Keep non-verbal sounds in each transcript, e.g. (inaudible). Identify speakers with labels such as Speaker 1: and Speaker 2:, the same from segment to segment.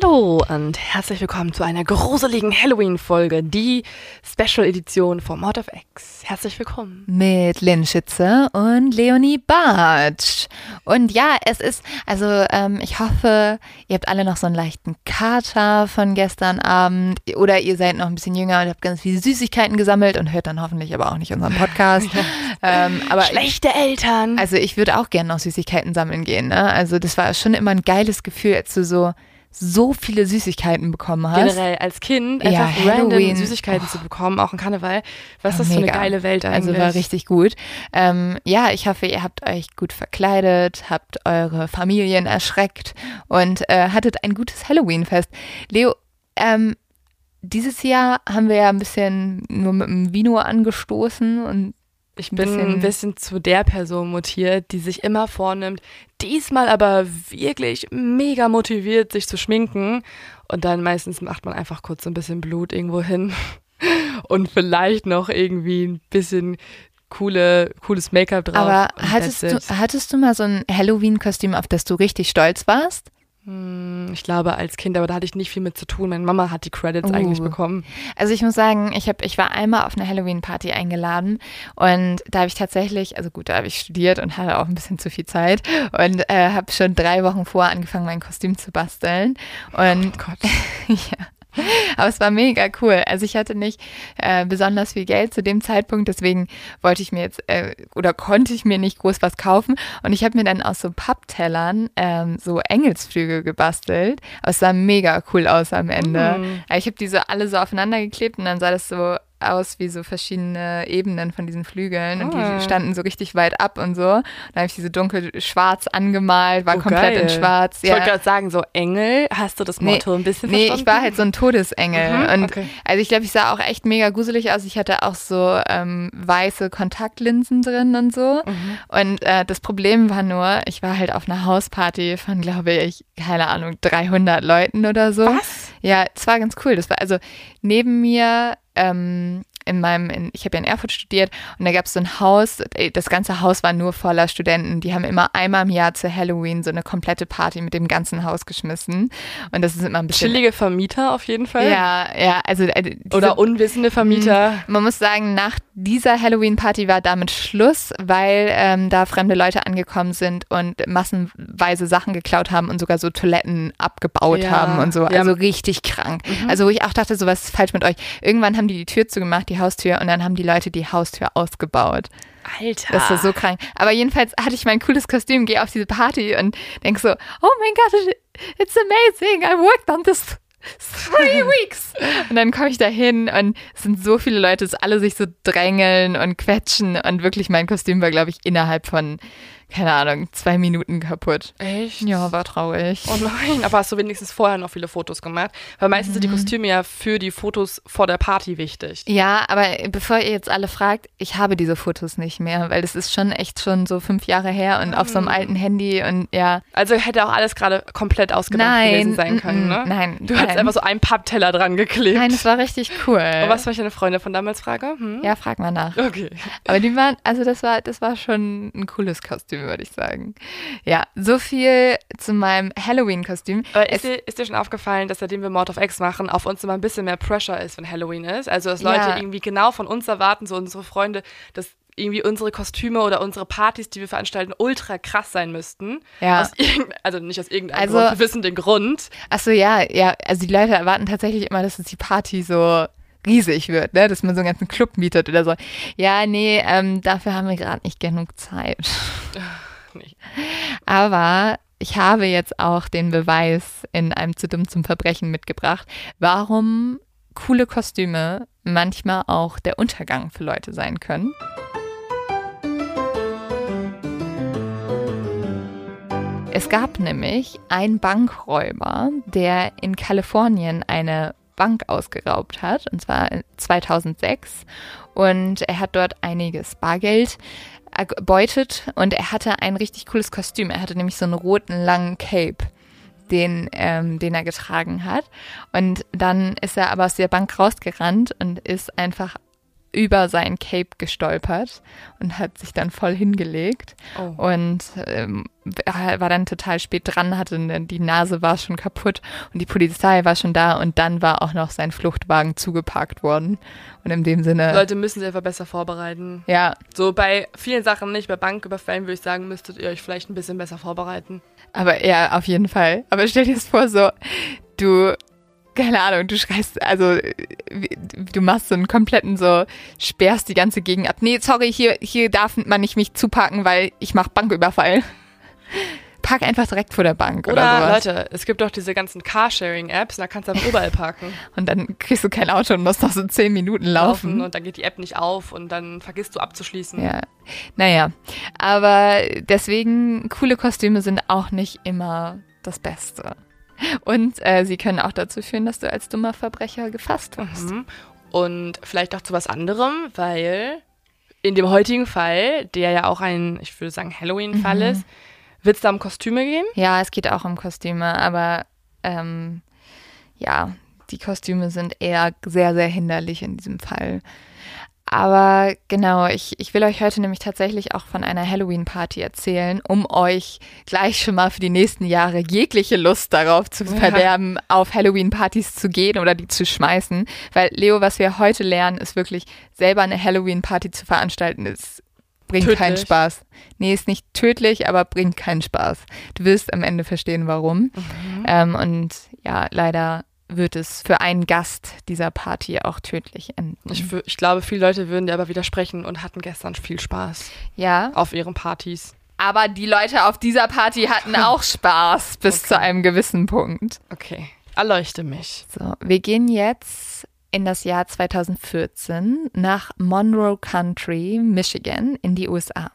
Speaker 1: Hallo und herzlich willkommen zu einer gruseligen Halloween-Folge, die Special-Edition von Mord of X. Herzlich willkommen.
Speaker 2: Mit Lynn Schütze und Leonie Bartsch. Und ja, es ist, also ähm, ich hoffe, ihr habt alle noch so einen leichten Kater von gestern Abend oder ihr seid noch ein bisschen jünger und habt ganz viele Süßigkeiten gesammelt und hört dann hoffentlich aber auch nicht unseren Podcast. (laughs) ähm, aber
Speaker 1: Schlechte Eltern.
Speaker 2: also ich würde auch gerne noch Süßigkeiten sammeln gehen. Ne? Also das war schon immer ein geiles Gefühl, als du so so viele Süßigkeiten bekommen hast.
Speaker 1: generell als Kind
Speaker 2: Ja,
Speaker 1: einfach random
Speaker 2: Halloween.
Speaker 1: Süßigkeiten zu bekommen, auch im Karneval. Was ist
Speaker 2: Ja,
Speaker 1: das für eine
Speaker 2: mega.
Speaker 1: geile Welt eigentlich?
Speaker 2: Also war richtig gut. Ähm, ja, ich hoffe, ihr habt euch gut verkleidet, habt eure Familien erschreckt und äh, hattet ein gutes Halloween-Fest. Leo, ähm, dieses Jahr haben wir ja ein bisschen nur mit dem Vino angestoßen und
Speaker 1: Ich bin
Speaker 2: bisschen-
Speaker 1: ein bisschen zu der Person mutiert, die sich immer vornimmt, diesmal aber wirklich mega motiviert, sich zu schminken. Und dann meistens macht man einfach kurz so ein bisschen Blut irgendwo hin. (laughs) Und vielleicht noch irgendwie ein bisschen coole, cooles Make-up drauf.
Speaker 2: aber hattest du, hattest du mal so ein Halloween-Kostüm, auf das du richtig stolz warst?
Speaker 1: Hm, Ich glaube, als Kind, aber da hatte ich nicht viel mit zu tun. Meine Mama hat die Credits
Speaker 2: Oh.
Speaker 1: eigentlich bekommen.
Speaker 2: Also ich muss sagen, ich, hab, ich war einmal auf eine Halloween-Party eingeladen und da habe ich tatsächlich, also gut, da habe ich studiert und hatte auch ein bisschen zu viel Zeit und äh, habe schon drei Wochen vorher angefangen, mein Kostüm zu basteln. Und
Speaker 1: Oh Gott. (laughs)
Speaker 2: ja. (laughs) Aber es war mega cool. Also ich hatte nicht äh, besonders viel Geld zu dem Zeitpunkt, deswegen wollte ich mir jetzt äh, oder konnte ich mir nicht groß was kaufen. Und ich habe mir dann aus so Papptellern ähm, so Engelsflügel gebastelt. Aber es sah mega cool aus am Ende. Aber Ich habe die so alle so aufeinander geklebt und dann sah das so aus wie so verschiedene Ebenen von diesen Flügeln und
Speaker 1: Ah.
Speaker 2: die standen so richtig weit ab und so. Dann habe ich diese dunkel schwarz angemalt, war
Speaker 1: Oh,
Speaker 2: komplett in
Speaker 1: geil.
Speaker 2: schwarz.
Speaker 1: Ich wollte gerade sagen, so Engel, hast du das
Speaker 2: Nee,
Speaker 1: Motto ein bisschen
Speaker 2: Nee,
Speaker 1: verstanden?
Speaker 2: ich war halt so ein Todesengel.
Speaker 1: Mhm,
Speaker 2: und
Speaker 1: okay.
Speaker 2: also ich glaube, ich sah auch echt mega gruselig aus. Ich hatte auch so ähm, weiße Kontaktlinsen drin und so.
Speaker 1: Mhm.
Speaker 2: Und äh, das Problem war nur, ich war halt auf einer Hausparty von, glaube ich, keine Ahnung, 300 Leuten oder so.
Speaker 1: Was?
Speaker 2: Ja, es war ganz cool. Das war also neben mir ähm, in meinem, in, ich habe ja in Erfurt studiert und da gab es so ein Haus, das ganze Haus war nur voller Studenten. Die haben immer einmal im Jahr zu Halloween so eine komplette Party mit dem ganzen Haus geschmissen. Und das ist immer ein bisschen.
Speaker 1: Chillige Vermieter auf jeden Fall.
Speaker 2: Ja, ja, also äh, diese,
Speaker 1: Oder unwissende Vermieter.
Speaker 2: man muss sagen, nach dieser Halloween-Party war damit Schluss, weil ähm, da fremde Leute angekommen sind und massenweise Sachen geklaut haben und sogar so Toiletten abgebaut
Speaker 1: Ja,
Speaker 2: haben und so.
Speaker 1: ja.
Speaker 2: Also richtig krank. Also wo ich auch dachte, so was ist falsch mit euch. Irgendwann haben die die Tür zugemacht, die Haustür, und dann haben die Leute die Haustür ausgebaut.
Speaker 1: Alter.
Speaker 2: Das war so krank. Aber jedenfalls hatte ich mein cooles Kostüm, gehe auf diese Party und denk so, oh mein Gott, it's amazing, I worked on this three (laughs) weeks. Und dann komme ich da hin und es sind so viele Leute, dass alle sich so drängeln und quetschen und wirklich mein Kostüm war, glaube ich, innerhalb von, keine Ahnung, zwei Minuten kaputt.
Speaker 1: Echt?
Speaker 2: Ja, war traurig.
Speaker 1: Oh nein, aber hast du wenigstens vorher noch viele Fotos gemacht? Weil meistens
Speaker 2: Mhm.
Speaker 1: sind die Kostüme ja für die Fotos vor der Party wichtig.
Speaker 2: Ja, aber bevor ihr jetzt alle fragt, ich habe diese Fotos nicht mehr, weil das ist schon echt schon so fünf Jahre her und auf so einem alten Handy und ja.
Speaker 1: Also hätte auch alles gerade komplett ausgedacht gewesen sein können, ne?
Speaker 2: Nein,
Speaker 1: Du hast
Speaker 2: nein.
Speaker 1: einfach so einen Pappteller dran geklebt.
Speaker 2: Nein, es war richtig cool.
Speaker 1: Und was war ich deine Freundin von damals frage? Hm?
Speaker 2: Ja, frag mal nach.
Speaker 1: Okay.
Speaker 2: Aber die waren, also das war, das war schon ein cooles Kostüm. Würde ich sagen. Ja, so viel zu meinem Halloween-Kostüm.
Speaker 1: Ist dir, ist dir schon aufgefallen, dass seitdem wir Mord of X machen, auf uns immer ein bisschen mehr Pressure ist, wenn Halloween ist? Also, dass Leute
Speaker 2: Ja.
Speaker 1: irgendwie genau von uns erwarten, so unsere Freunde, dass irgendwie unsere Kostüme oder unsere Partys, die wir veranstalten, ultra krass sein müssten.
Speaker 2: Ja.
Speaker 1: Also nicht aus irgendeinem
Speaker 2: Also-
Speaker 1: Grund, wir wissen den Grund.
Speaker 2: Achso, ja, ja, also die Leute erwarten tatsächlich immer, dass es die Party so riesig wird, ne? dass man so einen ganzen Club mietet oder so. Ja, nee, ähm, dafür haben wir gerade nicht genug Zeit. (laughs)
Speaker 1: Nee.
Speaker 2: Aber ich habe jetzt auch den Beweis in einem zu dumm zum Verbrechen mitgebracht, warum coole Kostüme manchmal auch der Untergang für Leute sein können. Es gab nämlich einen Bankräuber, der in Kalifornien eine Bank ausgeraubt hat, und zwar 2006. Und er hat dort einiges Bargeld erbeutet und er hatte ein richtig cooles Kostüm. Er hatte nämlich so einen roten langen Cape, den, ähm, den er getragen hat. Und dann ist er aber aus der Bank rausgerannt und ist einfach über sein Cape gestolpert und hat sich dann voll hingelegt
Speaker 1: Oh.
Speaker 2: und ähm, war dann total spät dran, hatte eine, die Nase war schon kaputt und die Polizei war schon da und dann war auch noch sein Fluchtwagen zugeparkt worden und in dem Sinne
Speaker 1: Leute müssen sich einfach besser vorbereiten.
Speaker 2: ja,
Speaker 1: So bei vielen Sachen nicht, bei Banküberfällen würde ich sagen, müsstet ihr euch vielleicht ein bisschen besser vorbereiten.
Speaker 2: aber ja, auf jeden Fall. Aber stell dir das vor, so du keine Ahnung, du schreist, also du machst so einen kompletten so, sperrst die ganze Gegend ab. Nee, sorry, hier, hier darf man nicht mich zuparken, weil ich mach Banküberfall. (laughs) Park einfach direkt vor der Bank oder,
Speaker 1: Oder,
Speaker 2: sowas.
Speaker 1: Leute, es gibt doch diese ganzen Carsharing-Apps, da kannst du aber überall parken. (laughs)
Speaker 2: Und dann kriegst du kein Auto und musst noch so zehn Minuten laufen.
Speaker 1: und dann geht die App nicht auf und dann vergisst du abzuschließen.
Speaker 2: Ja, naja. Aber deswegen, coole Kostüme sind auch nicht immer das Beste. Und äh, sie können auch dazu führen, dass du als dummer Verbrecher gefasst wirst.
Speaker 1: Mhm. Und vielleicht auch zu was anderem, weil in dem heutigen Fall, der ja auch ein, ich würde sagen, Halloween-Fall
Speaker 2: Mhm.
Speaker 1: ist, wird es da um Kostüme gehen?
Speaker 2: Ja, es geht auch um Kostüme, aber ähm, ja, die Kostüme sind eher sehr, sehr hinderlich in diesem Fall. Aber genau, ich, ich will euch heute nämlich tatsächlich auch von einer Halloween-Party erzählen, um euch gleich schon mal für die nächsten Jahre jegliche Lust darauf zu
Speaker 1: Ja.
Speaker 2: verderben, auf Halloween-Partys zu gehen oder die zu schmeißen. Weil, Leo, was wir heute lernen, ist wirklich, selber eine Halloween-Party zu veranstalten, ist, bringt keinen
Speaker 1: Tödlich.
Speaker 2: Spaß. Nee, ist nicht tödlich, aber bringt keinen Spaß. Du wirst am Ende verstehen, warum. Ähm, und ja, leider wird es für einen Gast dieser Party auch tödlich enden.
Speaker 1: Ich, ich glaube, viele Leute würden dir aber widersprechen und hatten gestern viel Spaß
Speaker 2: ja,
Speaker 1: auf ihren Partys.
Speaker 2: aber die Leute auf dieser Party hatten (laughs) auch Spaß bis
Speaker 1: Okay.
Speaker 2: zu einem gewissen Punkt.
Speaker 1: Okay, erleuchte mich.
Speaker 2: So, wir gehen jetzt in das Jahr 2014 nach Monroe Country, Michigan, in die USA.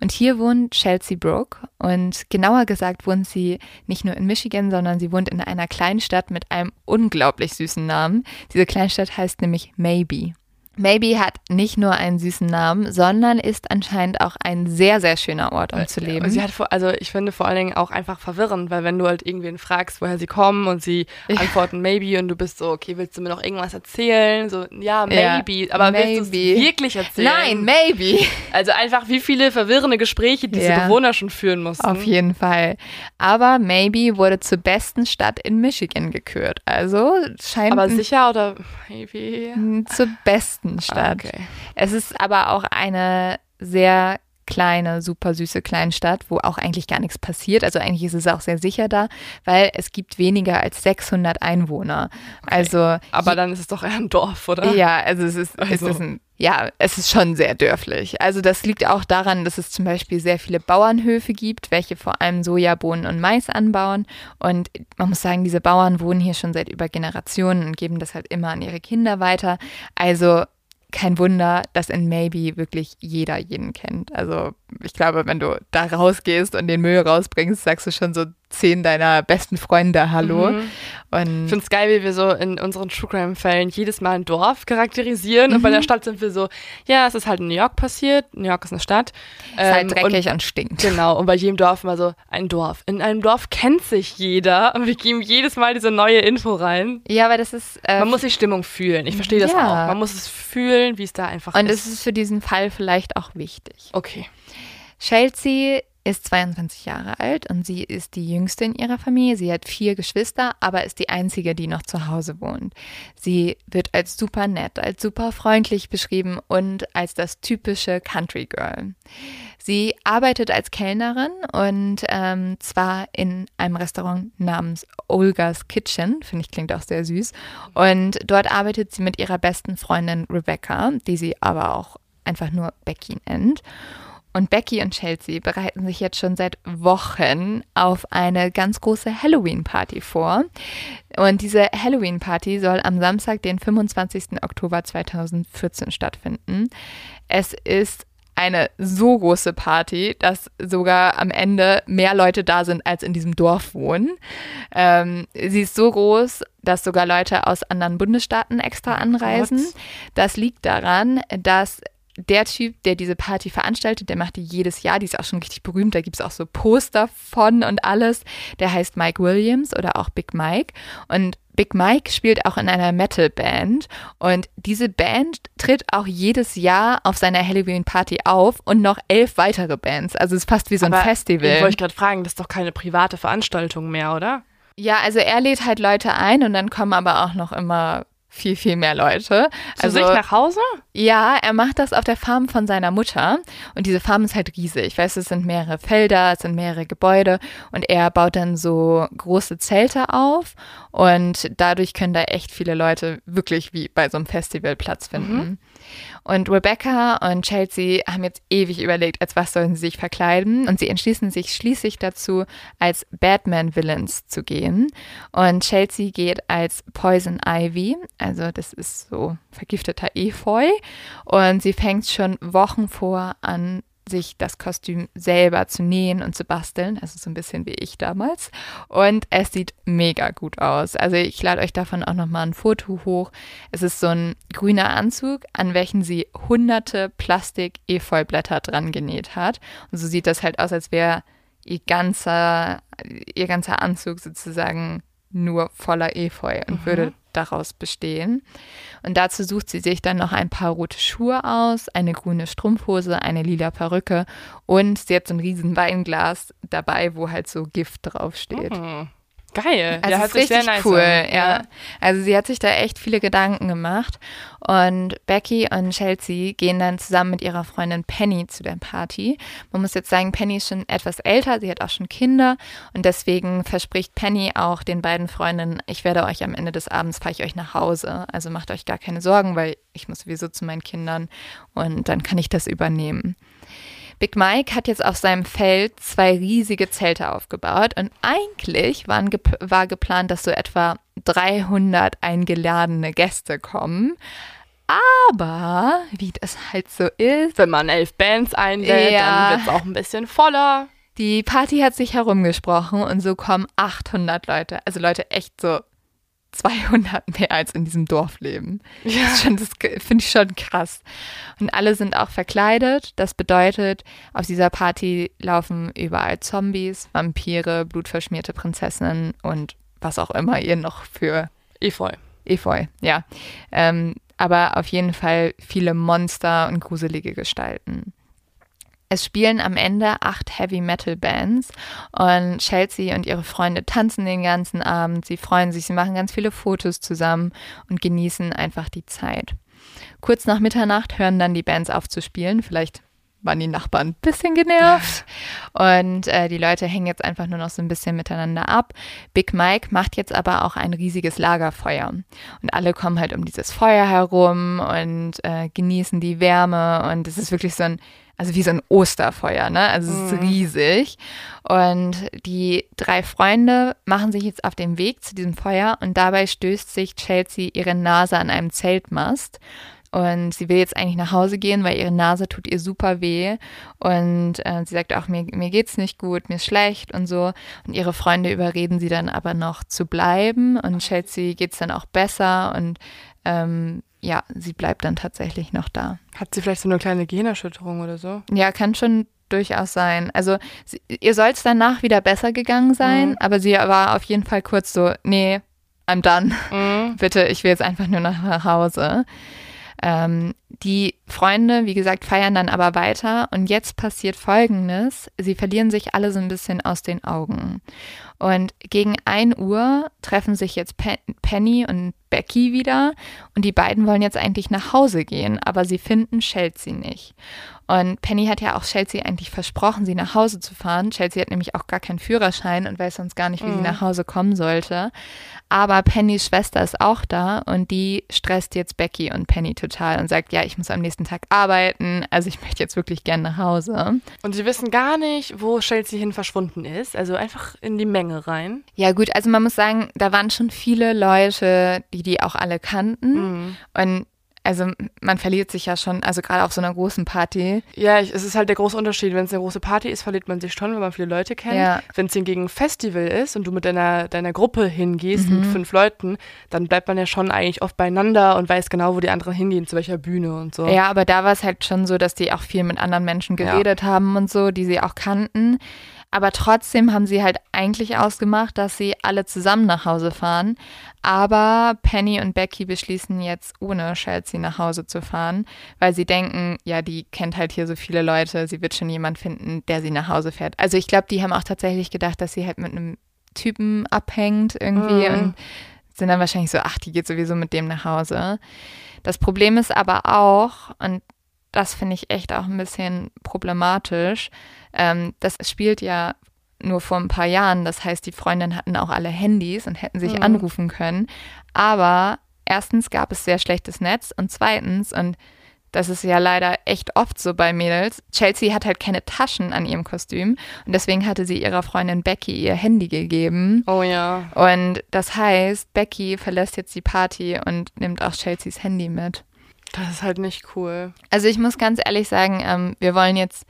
Speaker 2: Und hier wohnt Chelsea Brooke. Und genauer gesagt wohnt sie nicht nur in Michigan, sondern sie wohnt in einer kleinen Stadt mit einem unglaublich süßen Namen. Diese Kleinstadt heißt nämlich Maybe. Maybe hat nicht nur einen süßen Namen, sondern ist anscheinend auch ein sehr, sehr schöner Ort, um zu leben.
Speaker 1: Sie hat vor, also ich finde vor allen Dingen auch einfach verwirrend, weil wenn du halt irgendwen fragst, woher sie kommen und sie (laughs)
Speaker 2: Ja.
Speaker 1: antworten maybe und du bist so, okay, willst du mir noch irgendwas erzählen? So, ja,
Speaker 2: Ja,
Speaker 1: maybe, aber willst du
Speaker 2: maybe.
Speaker 1: es wirklich erzählen?
Speaker 2: Nein, maybe. (laughs)
Speaker 1: Also einfach wie viele verwirrende Gespräche diese
Speaker 2: Ja.
Speaker 1: Bewohner schon führen mussten.
Speaker 2: Auf jeden Fall. Aber Maybe wurde zur besten Stadt in Michigan gekürt. Also scheint
Speaker 1: aber sicher oder maybe?
Speaker 2: zur besten Stadt.
Speaker 1: Okay.
Speaker 2: Es ist aber auch eine sehr kleine, super süße Kleinstadt, wo auch eigentlich gar nichts passiert. Also eigentlich ist es auch sehr sicher da, weil es gibt weniger als 600 Einwohner. Also
Speaker 1: Aber dann ist es doch eher ein Dorf, oder?
Speaker 2: ja, also es ist,
Speaker 1: Also.
Speaker 2: es ist ein, ja, es ist schon sehr dörflich. Also das liegt auch daran, dass es zum Beispiel sehr viele Bauernhöfe gibt, welche vor allem Sojabohnen und Mais anbauen. Und man muss sagen, diese Bauern wohnen hier schon seit über Generationen und geben das halt immer an ihre Kinder weiter. Also kein Wunder, dass in Maybe wirklich jeder jeden kennt. Also ich glaube, wenn du da rausgehst und den Müll rausbringst, sagst du schon so zehn deiner besten Freunde Hallo.
Speaker 1: Mhm.
Speaker 2: Und
Speaker 1: Ich finde es geil, wie wir so in unseren True Crime-Fällen jedes Mal ein Dorf charakterisieren und bei
Speaker 2: Mhm.
Speaker 1: der Stadt sind wir so, ja, es ist halt in New York passiert, New York ist eine Stadt.
Speaker 2: ist halt
Speaker 1: Ähm,
Speaker 2: dreckig und, stinkt.
Speaker 1: Genau, und bei jedem Dorf immer so ein Dorf. In einem Dorf kennt sich jeder und wir geben jedes Mal diese neue Info rein.
Speaker 2: Ja, aber das ist. Äh,
Speaker 1: Man muss die Stimmung fühlen. Ich verstehe das
Speaker 2: Ja.
Speaker 1: auch. Man muss es fühlen, wie es da einfach
Speaker 2: und
Speaker 1: ist.
Speaker 2: es ist für diesen Fall vielleicht auch wichtig.
Speaker 1: okay.
Speaker 2: Chelsea ist 22 Jahre alt und sie ist die jüngste in ihrer Familie. Sie hat vier Geschwister, aber ist die einzige, die noch zu Hause wohnt. Sie wird als super nett, als super freundlich beschrieben und als das typische Country Girl. Sie arbeitet als Kellnerin und ähm, zwar in einem Restaurant namens Olga's Kitchen, finde ich klingt auch sehr süß. Und dort arbeitet sie mit ihrer besten Freundin Rebecca, die sie aber auch einfach nur Becky nennt. Und Becky und Chelsea bereiten sich jetzt schon seit Wochen auf eine ganz große Halloween-Party vor. Und diese Halloween-Party soll am Samstag, den 25. Oktober 2014 stattfinden. Es ist eine so große Party, dass sogar am Ende mehr Leute da sind, als in diesem Dorf wohnen. Ähm, sie ist so groß, dass sogar Leute aus anderen Bundesstaaten extra anreisen. Das liegt daran, dass der Typ, der diese Party veranstaltet, der macht die jedes Jahr, die ist auch schon richtig berühmt, da gibt es auch so Poster von und alles. Der heißt Mike Williams oder auch Big Mike. Und Big Mike spielt auch in einer Metal-Band und diese Band tritt auch jedes Jahr auf seiner Halloween-Party auf und noch elf weitere Bands. Also es ist fast wie so ein
Speaker 1: Aber
Speaker 2: Festival.
Speaker 1: Ich wollte gerade fragen, das ist doch keine private Veranstaltung mehr, oder?
Speaker 2: Ja, also er lädt halt Leute ein und dann kommen aber auch noch immer viel, viel mehr Leute.
Speaker 1: Zu
Speaker 2: also
Speaker 1: sich nach Hause?
Speaker 2: Ja, er macht das auf der Farm von seiner Mutter und diese Farm ist halt riesig. Weißt du, es sind mehrere Felder, es sind mehrere Gebäude und er baut dann so große Zelte auf und dadurch können da echt viele Leute wirklich wie bei so einem Festival Platz finden. Mhm. Und Rebecca und Chelsea haben jetzt ewig überlegt, als was sollen sie sich verkleiden. Und sie entschließen sich schließlich dazu, als Batman-Villains zu gehen. Und Chelsea geht als Poison Ivy, also das ist so vergifteter Efeu. Und sie fängt schon Wochen vor an, sich das Kostüm selber zu nähen und zu basteln, also so ein bisschen wie ich damals. Und es sieht mega gut aus. Also ich lade euch davon auch nochmal ein Foto hoch. Es ist so ein grüner Anzug, an welchen sie hunderte Plastik-Efeublätter dran genäht hat. Und so sieht das halt aus, als wäre ihr ganzer, ihr ganzer Anzug sozusagen nur voller Efeu und mhm. würde daraus bestehen. Und dazu sucht sie sich dann noch ein paar rote Schuhe aus, eine grüne Strumpfhose, eine lila Perücke und sie hat so ein riesen Weinglas dabei, wo halt so Gift draufsteht.
Speaker 1: Mhm. Geil.
Speaker 2: Also ja, ist richtig nice cool. Ja. ja. Also sie hat sich da echt viele Gedanken gemacht. Und Becky und Chelsea gehen dann zusammen mit ihrer Freundin Penny zu der Party. Man muss jetzt sagen, Penny ist schon etwas älter, sie hat auch schon Kinder. Und deswegen verspricht Penny auch den beiden Freundinnen, ich werde euch am Ende des Abends, fahre ich euch nach Hause. Also macht euch gar keine Sorgen, weil ich muss sowieso zu meinen Kindern und dann kann ich das übernehmen. Big Mike hat jetzt auf seinem Feld zwei riesige Zelte aufgebaut und eigentlich waren, war geplant, dass so etwa 300 eingeladene Gäste kommen. Aber, wie das halt so ist.
Speaker 1: Wenn man elf Bands einlädt, ja, dann wird es auch ein bisschen voller.
Speaker 2: Die Party hat sich herumgesprochen und so kommen 800 Leute. Also Leute echt so 200 mehr als in diesem Dorf leben. Ja. Das, das finde ich schon krass. Und alle sind auch verkleidet. Das bedeutet, auf dieser Party laufen überall Zombies, Vampire, blutverschmierte Prinzessinnen und was auch immer ihr noch für
Speaker 1: Efeu.
Speaker 2: Efeu, ja. Ähm, aber auf jeden Fall viele Monster und gruselige Gestalten. Es spielen am Ende acht Heavy Metal Bands und Chelsea und ihre Freunde tanzen den ganzen Abend. Sie freuen sich, sie machen ganz viele Fotos zusammen und genießen einfach die Zeit. Kurz nach Mitternacht hören dann die Bands auf zu spielen. Vielleicht waren die Nachbarn ein bisschen genervt. Und äh, die Leute hängen jetzt einfach nur noch so ein bisschen miteinander ab. Big Mike macht jetzt aber auch ein riesiges Lagerfeuer. Und alle kommen halt um dieses Feuer herum und äh, genießen die Wärme. Und es ist wirklich so ein also wie so ein Osterfeuer, ne? Also es ist mhm. riesig. Und die drei Freunde machen sich jetzt auf den Weg zu diesem Feuer und dabei stößt sich Chelsea ihre Nase an einem Zeltmast. Und sie will jetzt eigentlich nach Hause gehen, weil ihre Nase tut ihr super weh. Und äh, sie sagt auch, mir, mir geht's nicht gut, mir ist schlecht und so. Und ihre Freunde überreden sie dann aber noch zu bleiben. Und Chelsea geht's dann auch besser. Und ähm, ja, sie bleibt dann tatsächlich noch da.
Speaker 1: Hat sie vielleicht so eine kleine Gehirnerschütterung oder so?
Speaker 2: Ja, kann schon durchaus sein. Also sie, ihr soll es danach wieder besser gegangen sein, mhm. aber sie war auf jeden Fall kurz so, nee, I'm done. Mhm. (laughs) Bitte, ich will jetzt einfach nur nach Hause. Ähm, die Freunde, wie gesagt, feiern dann aber weiter und jetzt passiert Folgendes. Sie verlieren sich alle so ein bisschen aus den Augen. Und gegen 1 Uhr treffen sich jetzt Pe Penny und Becky wieder und die beiden wollen jetzt eigentlich nach Hause gehen, aber sie finden Chelsea nicht. Und Penny hat ja auch Chelsea eigentlich versprochen, sie nach Hause zu fahren. Chelsea hat nämlich auch gar keinen Führerschein und weiß sonst gar nicht, wie mhm. sie nach Hause kommen sollte. Aber Pennys Schwester ist auch da und die stresst jetzt Becky und Penny total und sagt, ja, ich muss am nächsten Tag arbeiten, also ich möchte jetzt wirklich gern nach Hause.
Speaker 1: Und sie wissen gar nicht, wo Chelsea hin verschwunden ist, also einfach in die Menge rein.
Speaker 2: Ja gut, also man muss sagen, da waren schon viele Leute, die die auch alle kannten mhm. und also man verliert sich ja schon, also gerade auf so einer großen Party.
Speaker 1: Ja, ich, es ist halt der große Unterschied. Wenn es eine große Party ist, verliert man sich schon, wenn man viele Leute kennt. Ja. Wenn es hingegen ein Festival ist und du mit deiner, deiner Gruppe hingehst, mhm. mit fünf Leuten, dann bleibt man ja schon eigentlich oft beieinander und weiß genau, wo die anderen hingehen, zu welcher Bühne und so.
Speaker 2: Ja, aber da war es halt schon so, dass die auch viel mit anderen Menschen geredet ja. haben und so, die sie auch kannten. Aber trotzdem haben sie halt eigentlich ausgemacht, dass sie alle zusammen nach Hause fahren. Aber Penny und Becky beschließen jetzt ohne Chelsea nach Hause zu fahren, weil sie denken, ja, die kennt halt hier so viele Leute, sie wird schon jemand finden, der sie nach Hause fährt. Also ich glaube, die haben auch tatsächlich gedacht, dass sie halt mit einem Typen abhängt irgendwie mhm. und sind dann wahrscheinlich so, ach, die geht sowieso mit dem nach Hause. Das Problem ist aber auch, und das finde ich echt auch ein bisschen problematisch, ähm, das spielt ja nur vor ein paar Jahren. Das heißt, die Freundinnen hatten auch alle Handys und hätten sich mhm. anrufen können. Aber erstens gab es sehr schlechtes Netz und zweitens, und das ist ja leider echt oft so bei Mädels, Chelsea hat halt keine Taschen an ihrem Kostüm und deswegen hatte sie ihrer Freundin Becky ihr Handy gegeben.
Speaker 1: Oh ja.
Speaker 2: Und das heißt, Becky verlässt jetzt die Party und nimmt auch Chelseas Handy mit.
Speaker 1: Das ist halt nicht cool.
Speaker 2: Also ich muss ganz ehrlich sagen, ähm, wir wollen jetzt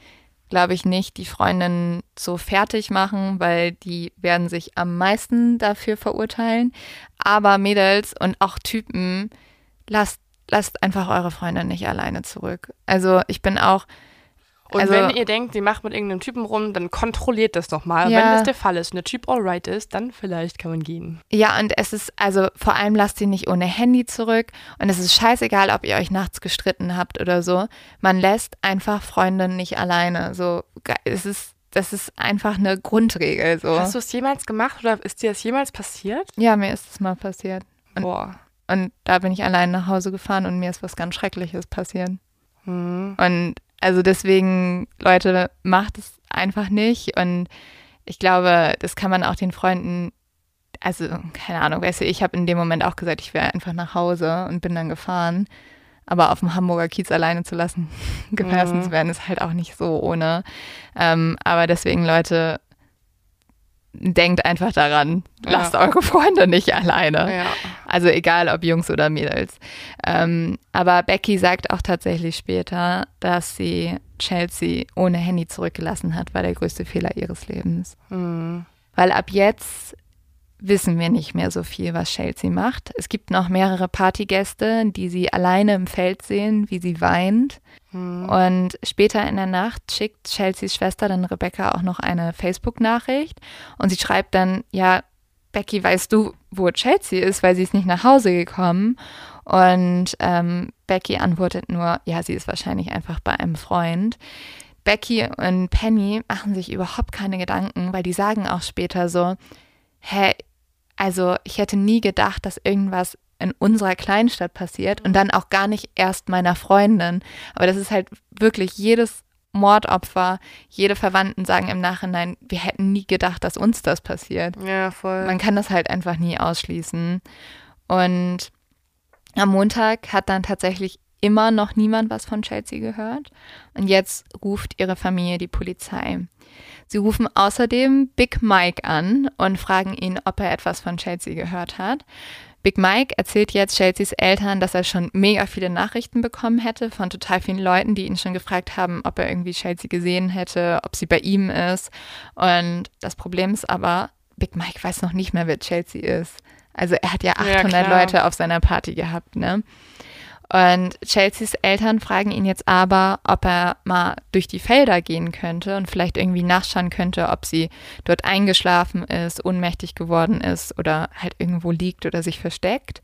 Speaker 2: glaube ich, nicht die Freundinnen so fertig machen, weil die werden sich am meisten dafür verurteilen. Aber Mädels und auch Typen, lasst, lasst einfach eure Freundin nicht alleine zurück. Also ich bin auch
Speaker 1: und also, wenn ihr denkt, sie macht mit irgendeinem Typen rum, dann kontrolliert das doch mal. Ja. Wenn das der Fall ist und der Typ alright ist, dann vielleicht kann man gehen.
Speaker 2: Ja, und es ist, also vor allem lasst sie nicht ohne Handy zurück. Und es ist scheißegal, ob ihr euch nachts gestritten habt oder so. Man lässt einfach Freundinnen nicht alleine. So, es ist das ist einfach eine Grundregel. So.
Speaker 1: Hast du es jemals gemacht oder ist dir das jemals passiert?
Speaker 2: Ja, mir ist es mal passiert.
Speaker 1: Und, Boah.
Speaker 2: Und da bin ich allein nach Hause gefahren und mir ist was ganz Schreckliches passiert. Mhm. Und also deswegen, Leute, macht es einfach nicht. Und ich glaube, das kann man auch den Freunden, also keine Ahnung, weißt du, ich habe in dem Moment auch gesagt, ich wäre einfach nach Hause und bin dann gefahren. Aber auf dem Hamburger Kiez alleine zu lassen, (laughs) gefressen mhm. zu werden, ist halt auch nicht so ohne. Ähm, aber deswegen, Leute, denkt einfach daran, ja. lasst eure Freunde nicht alleine. Ja. Also egal ob Jungs oder Mädels. Ähm, aber Becky sagt auch tatsächlich später, dass sie Chelsea ohne Handy zurückgelassen hat, war der größte Fehler ihres Lebens. Mhm. Weil ab jetzt wissen wir nicht mehr so viel, was Chelsea macht. Es gibt noch mehrere Partygäste, die sie alleine im Feld sehen, wie sie weint. Mhm. Und später in der Nacht schickt Chelseas Schwester dann Rebecca auch noch eine Facebook-Nachricht und sie schreibt dann, ja, Becky, weißt du, wo Chelsea ist, weil sie ist nicht nach Hause gekommen. Und ähm, Becky antwortet nur, ja, sie ist wahrscheinlich einfach bei einem Freund. Becky und Penny machen sich überhaupt keine Gedanken, weil die sagen auch später so, hä, also ich hätte nie gedacht, dass irgendwas in unserer Kleinstadt passiert und dann auch gar nicht erst meiner Freundin. Aber das ist halt wirklich jedes Mordopfer, jede Verwandten sagen im Nachhinein, wir hätten nie gedacht, dass uns das passiert.
Speaker 1: Ja, voll.
Speaker 2: Man kann das halt einfach nie ausschließen. Und am Montag hat dann tatsächlich immer noch niemand was von Chelsea gehört. Und jetzt ruft ihre Familie die Polizei. Sie rufen außerdem Big Mike an und fragen ihn, ob er etwas von Chelsea gehört hat. Big Mike erzählt jetzt Chelseas Eltern, dass er schon mega viele Nachrichten bekommen hätte von total vielen Leuten, die ihn schon gefragt haben, ob er irgendwie Chelsea gesehen hätte, ob sie bei ihm ist. Und das Problem ist aber, Big Mike weiß noch nicht mehr, wer Chelsea ist. Also er hat ja 800 ja, Leute auf seiner Party gehabt, ne? Und Chelseas Eltern fragen ihn jetzt aber, ob er mal durch die Felder gehen könnte und vielleicht irgendwie nachschauen könnte, ob sie dort eingeschlafen ist, ohnmächtig geworden ist oder halt irgendwo liegt oder sich versteckt.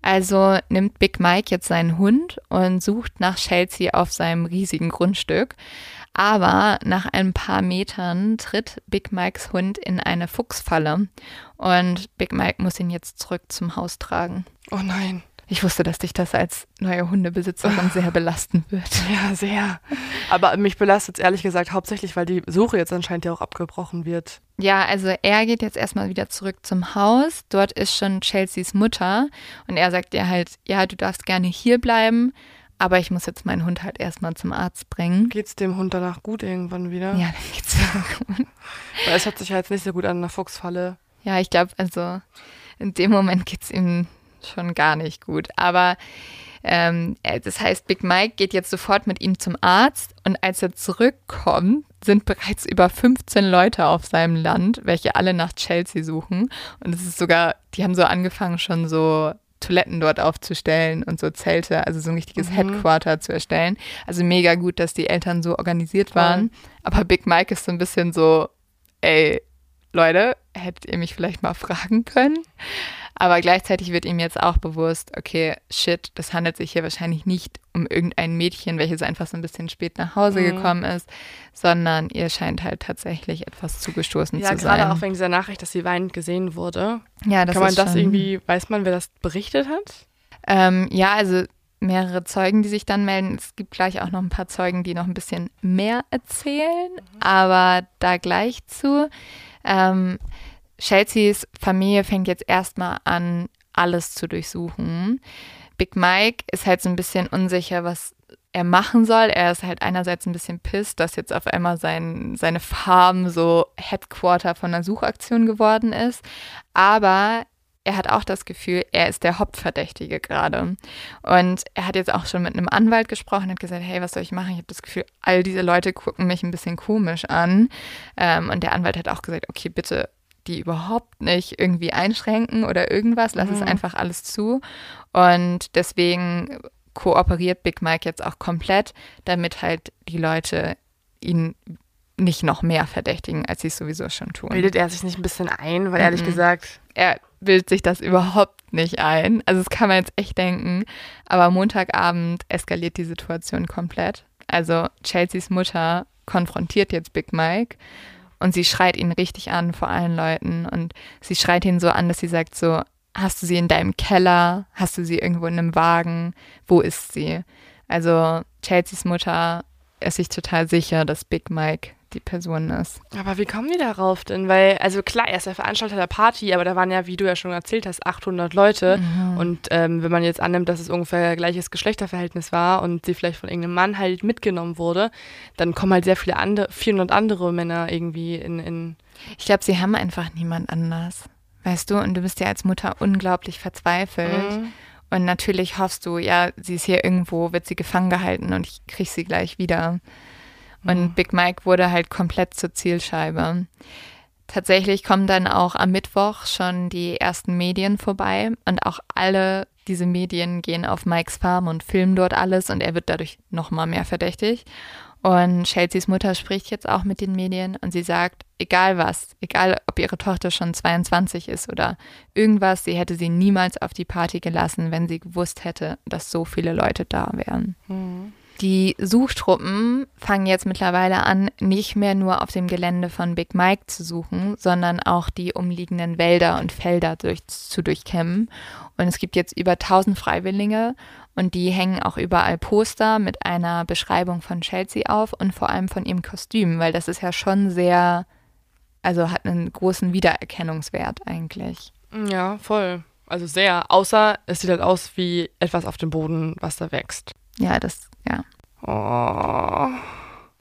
Speaker 2: Also nimmt Big Mike jetzt seinen Hund und sucht nach Chelsea auf seinem riesigen Grundstück. Aber nach ein paar Metern tritt Big Mikes Hund in eine Fuchsfalle und Big Mike muss ihn jetzt zurück zum Haus tragen.
Speaker 1: Oh nein.
Speaker 2: Ich wusste, dass dich das als neue Hundebesitzerin (laughs) sehr belasten wird.
Speaker 1: Ja, sehr. Aber mich belastet es ehrlich gesagt hauptsächlich, weil die Suche jetzt anscheinend ja auch abgebrochen wird.
Speaker 2: Ja, also er geht jetzt erstmal wieder zurück zum Haus. Dort ist schon Chelseas Mutter und er sagt ihr halt, ja, du darfst gerne hier bleiben, aber ich muss jetzt meinen Hund halt erstmal zum Arzt bringen.
Speaker 1: Geht's dem Hund danach gut irgendwann wieder?
Speaker 2: Ja, dann geht's wieder gut.
Speaker 1: Weil es hört sich ja jetzt nicht so gut an, einer Fuchsfalle.
Speaker 2: Ja, ich glaube, also in dem Moment geht's ihm schon gar nicht gut. Aber ähm, äh, das heißt, Big Mike geht jetzt sofort mit ihm zum Arzt und als er zurückkommt, sind bereits über 15 Leute auf seinem Land, welche alle nach Chelsea suchen. Und es ist sogar, die haben so angefangen, schon so Toiletten dort aufzustellen und so Zelte, also so ein richtiges mhm. Headquarter zu erstellen. Also mega gut, dass die Eltern so organisiert waren. Aber Big Mike ist so ein bisschen so, ey, Leute, hättet ihr mich vielleicht mal fragen können? Aber gleichzeitig wird ihm jetzt auch bewusst, okay, shit, das handelt sich hier wahrscheinlich nicht um irgendein Mädchen, welches einfach so ein bisschen spät nach Hause mhm. gekommen ist, sondern ihr scheint halt tatsächlich etwas zugestoßen ja, zu sein. Ja,
Speaker 1: gerade auch wegen dieser Nachricht, dass sie weinend gesehen wurde.
Speaker 2: Ja, das
Speaker 1: Kann man
Speaker 2: ist
Speaker 1: das irgendwie, weiß man, wer das berichtet hat?
Speaker 2: Ähm, ja, also mehrere Zeugen, die sich dann melden. Es gibt gleich auch noch ein paar Zeugen, die noch ein bisschen mehr erzählen, mhm. aber da gleich zu. Ähm, Chelseas Familie fängt jetzt erstmal an, alles zu durchsuchen. Big Mike ist halt so ein bisschen unsicher, was er machen soll. Er ist halt einerseits ein bisschen pisst, dass jetzt auf einmal sein, seine Farm so Headquarter von einer Suchaktion geworden ist. Aber er hat auch das Gefühl, er ist der Hauptverdächtige gerade. Und er hat jetzt auch schon mit einem Anwalt gesprochen, hat gesagt, hey, was soll ich machen? Ich habe das Gefühl, all diese Leute gucken mich ein bisschen komisch an. Ähm, und der Anwalt hat auch gesagt, okay, bitte die überhaupt nicht irgendwie einschränken oder irgendwas. Lass mhm. es einfach alles zu. Und deswegen kooperiert Big Mike jetzt auch komplett, damit halt die Leute ihn nicht noch mehr verdächtigen, als sie es sowieso schon tun.
Speaker 1: Bildet er sich nicht ein bisschen ein, weil ehrlich mhm. gesagt.
Speaker 2: Er bildet sich das überhaupt nicht ein. Also das kann man jetzt echt denken. Aber Montagabend eskaliert die Situation komplett. Also Chelseas Mutter konfrontiert jetzt Big Mike und sie schreit ihn richtig an vor allen Leuten. Und sie schreit ihn so an, dass sie sagt so, hast du sie in deinem Keller? Hast du sie irgendwo in einem Wagen? Wo ist sie? Also Chelseas Mutter ist sich total sicher, dass Big Mike die Person ist.
Speaker 1: Aber wie kommen die darauf denn? Weil, also klar, er ist der Veranstalter der Party, aber da waren ja, wie du ja schon erzählt hast, 800 Leute. Mhm. Und ähm, wenn man jetzt annimmt, dass es ungefähr gleiches Geschlechterverhältnis war und sie vielleicht von irgendeinem Mann halt mitgenommen wurde, dann kommen halt sehr viele andere, 400 andere Männer irgendwie in. in
Speaker 2: ich glaube, sie haben einfach niemand anders. Weißt du, und du bist ja als Mutter unglaublich verzweifelt. Mhm. Und natürlich hoffst du, ja, sie ist hier irgendwo, wird sie gefangen gehalten und ich kriege sie gleich wieder. Und mhm. Big Mike wurde halt komplett zur Zielscheibe. Tatsächlich kommen dann auch am Mittwoch schon die ersten Medien vorbei und auch alle diese Medien gehen auf Mikes Farm und filmen dort alles und er wird dadurch nochmal mehr verdächtig. Und Chelseas Mutter spricht jetzt auch mit den Medien und sie sagt, egal was, egal ob ihre Tochter schon 22 ist oder irgendwas, sie hätte sie niemals auf die Party gelassen, wenn sie gewusst hätte, dass so viele Leute da wären. Mhm. Die Suchtruppen fangen jetzt mittlerweile an, nicht mehr nur auf dem Gelände von Big Mike zu suchen, sondern auch die umliegenden Wälder und Felder durch, zu durchkämmen. Und es gibt jetzt über 1000 Freiwillige und die hängen auch überall Poster mit einer Beschreibung von Chelsea auf und vor allem von ihrem Kostüm, weil das ist ja schon sehr, also hat einen großen Wiedererkennungswert eigentlich.
Speaker 1: Ja, voll. Also sehr. Außer es sieht halt aus wie etwas auf dem Boden, was da wächst.
Speaker 2: Ja, das ja.
Speaker 1: Oh.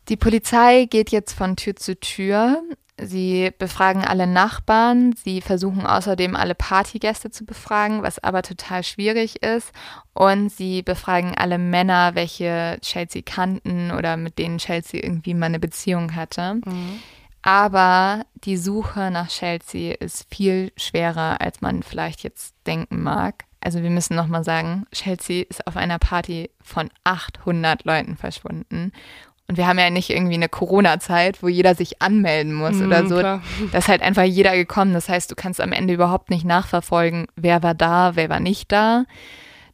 Speaker 2: Die Polizei geht jetzt von Tür zu Tür. Sie befragen alle Nachbarn. Sie versuchen außerdem alle Partygäste zu befragen, was aber total schwierig ist. Und sie befragen alle Männer, welche Chelsea kannten oder mit denen Chelsea irgendwie mal eine Beziehung hatte. Mhm. Aber die Suche nach Chelsea ist viel schwerer, als man vielleicht jetzt denken mag. Also wir müssen nochmal sagen, Chelsea ist auf einer Party von 800 Leuten verschwunden. Und wir haben ja nicht irgendwie eine Corona-Zeit, wo jeder sich anmelden muss
Speaker 1: Mhm,
Speaker 2: oder so.
Speaker 1: klar.
Speaker 2: Da ist halt einfach jeder gekommen. Das heißt, du kannst am Ende überhaupt nicht nachverfolgen, wer war da, wer war nicht da.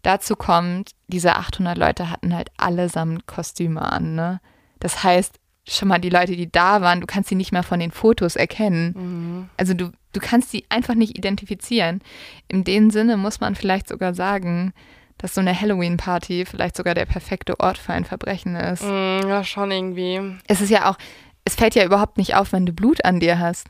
Speaker 2: Dazu kommt, diese 800 Leute hatten halt allesamt Kostüme an. Ne? Das heißt, schon mal die Leute, die da waren, du kannst sie nicht mehr von den Fotos erkennen.
Speaker 1: Mhm.
Speaker 2: Also du, du kannst sie einfach nicht identifizieren. In dem Sinne muss man vielleicht sogar sagen, dass so eine Halloween-Party vielleicht sogar der perfekte Ort für ein Verbrechen ist.
Speaker 1: Mm, ja, schon irgendwie.
Speaker 2: Es ist ja auch, es fällt ja überhaupt nicht auf, wenn du Blut an dir hast.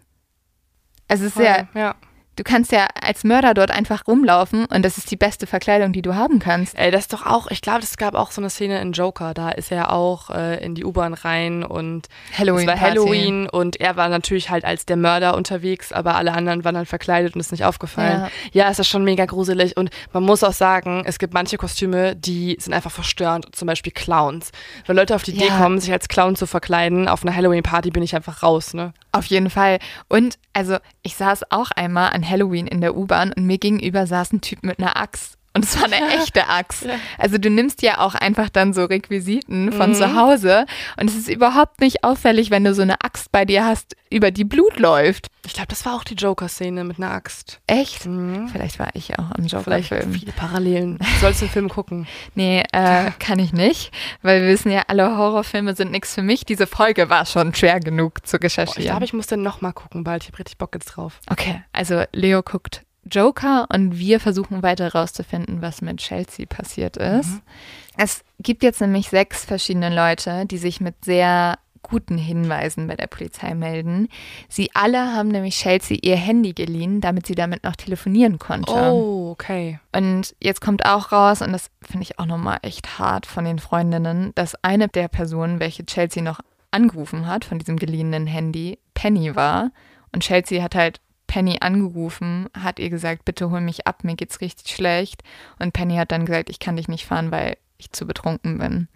Speaker 2: Es ist ja,
Speaker 1: ja.
Speaker 2: Du kannst ja als Mörder dort einfach rumlaufen und das ist die beste Verkleidung, die du haben kannst.
Speaker 1: Ey, das ist doch auch, ich glaube, es gab auch so eine Szene in Joker, da ist er auch äh, in die U-Bahn rein und
Speaker 2: Halloween.
Speaker 1: es war Halloween und er war natürlich halt als der Mörder unterwegs, aber alle anderen waren halt verkleidet und ist nicht aufgefallen. Ja. es ist schon mega gruselig und man muss auch sagen, es gibt manche Kostüme, die sind einfach verstörend, zum Beispiel Clowns. Wenn Leute auf die Idee
Speaker 2: Ja.
Speaker 1: kommen, sich als Clown zu verkleiden, auf einer Halloween-Party bin ich einfach raus, ne?
Speaker 2: Auf jeden Fall. Und also ich saß auch einmal an Halloween in der U-Bahn und mir gegenüber saß ein Typ mit einer Axt. Und es war eine echte Axt.
Speaker 1: Ja.
Speaker 2: Also du nimmst ja auch einfach dann so Requisiten von
Speaker 1: Mhm.
Speaker 2: zu Hause und es ist überhaupt nicht auffällig, wenn du so eine Axt bei dir hast, über die Blut läuft.
Speaker 1: Ich glaube, das war auch die Joker-Szene mit einer Axt.
Speaker 2: Echt?
Speaker 1: Mhm.
Speaker 2: Vielleicht war ich auch
Speaker 1: Vielleicht
Speaker 2: Joker-Film.
Speaker 1: viele Parallelen. Du sollst den Film gucken. (laughs)
Speaker 2: Nee, äh, kann ich nicht, weil wir wissen ja, alle Horrorfilme sind nichts für mich. Diese Folge war schon schwer genug zu
Speaker 1: Boah, ich
Speaker 2: recherchieren.
Speaker 1: glaube, ich muss den nochmal gucken bald. Ich habe richtig Bock jetzt drauf.
Speaker 2: Okay, also Leo guckt Joker und wir versuchen weiter herauszufinden, was mit Chelsea passiert ist. Es gibt jetzt nämlich sechs verschiedene Leute, die sich mit sehr guten Hinweisen bei der Polizei melden. Sie alle haben nämlich Chelsea ihr Handy geliehen, damit sie damit noch telefonieren konnte.
Speaker 1: Oh, okay.
Speaker 2: Und jetzt kommt auch raus, und das finde ich auch nochmal echt hart von den Freundinnen, dass eine der Personen, welche Chelsea noch angerufen hat von diesem geliehenen Handy, Penny war. Und Chelsea hat halt Penny angerufen, hat ihr gesagt, bitte hol mich ab, mir geht's richtig schlecht. Und Penny hat dann gesagt, ich kann dich nicht fahren, weil ich zu betrunken bin.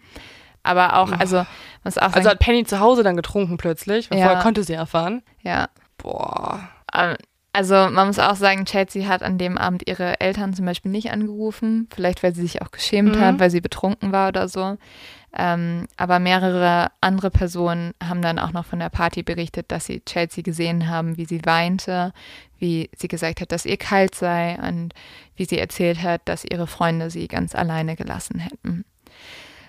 Speaker 2: Aber auch, also, muss auch
Speaker 1: Also hat Penny zu Hause dann getrunken plötzlich, weil
Speaker 2: Ja.
Speaker 1: vorher konnte sie erfahren.
Speaker 2: ja.
Speaker 1: Boah.
Speaker 2: Ähm, Also man muss auch sagen, Chelsea hat an dem Abend ihre Eltern zum Beispiel nicht angerufen, vielleicht weil sie sich auch geschämt
Speaker 1: Mhm.
Speaker 2: hat, weil sie betrunken war oder so. Ähm, aber mehrere andere Personen haben dann auch noch von der Party berichtet, dass sie Chelsea gesehen haben, wie sie weinte, wie sie gesagt hat, dass ihr kalt sei und wie sie erzählt hat, dass ihre Freunde sie ganz alleine gelassen hätten.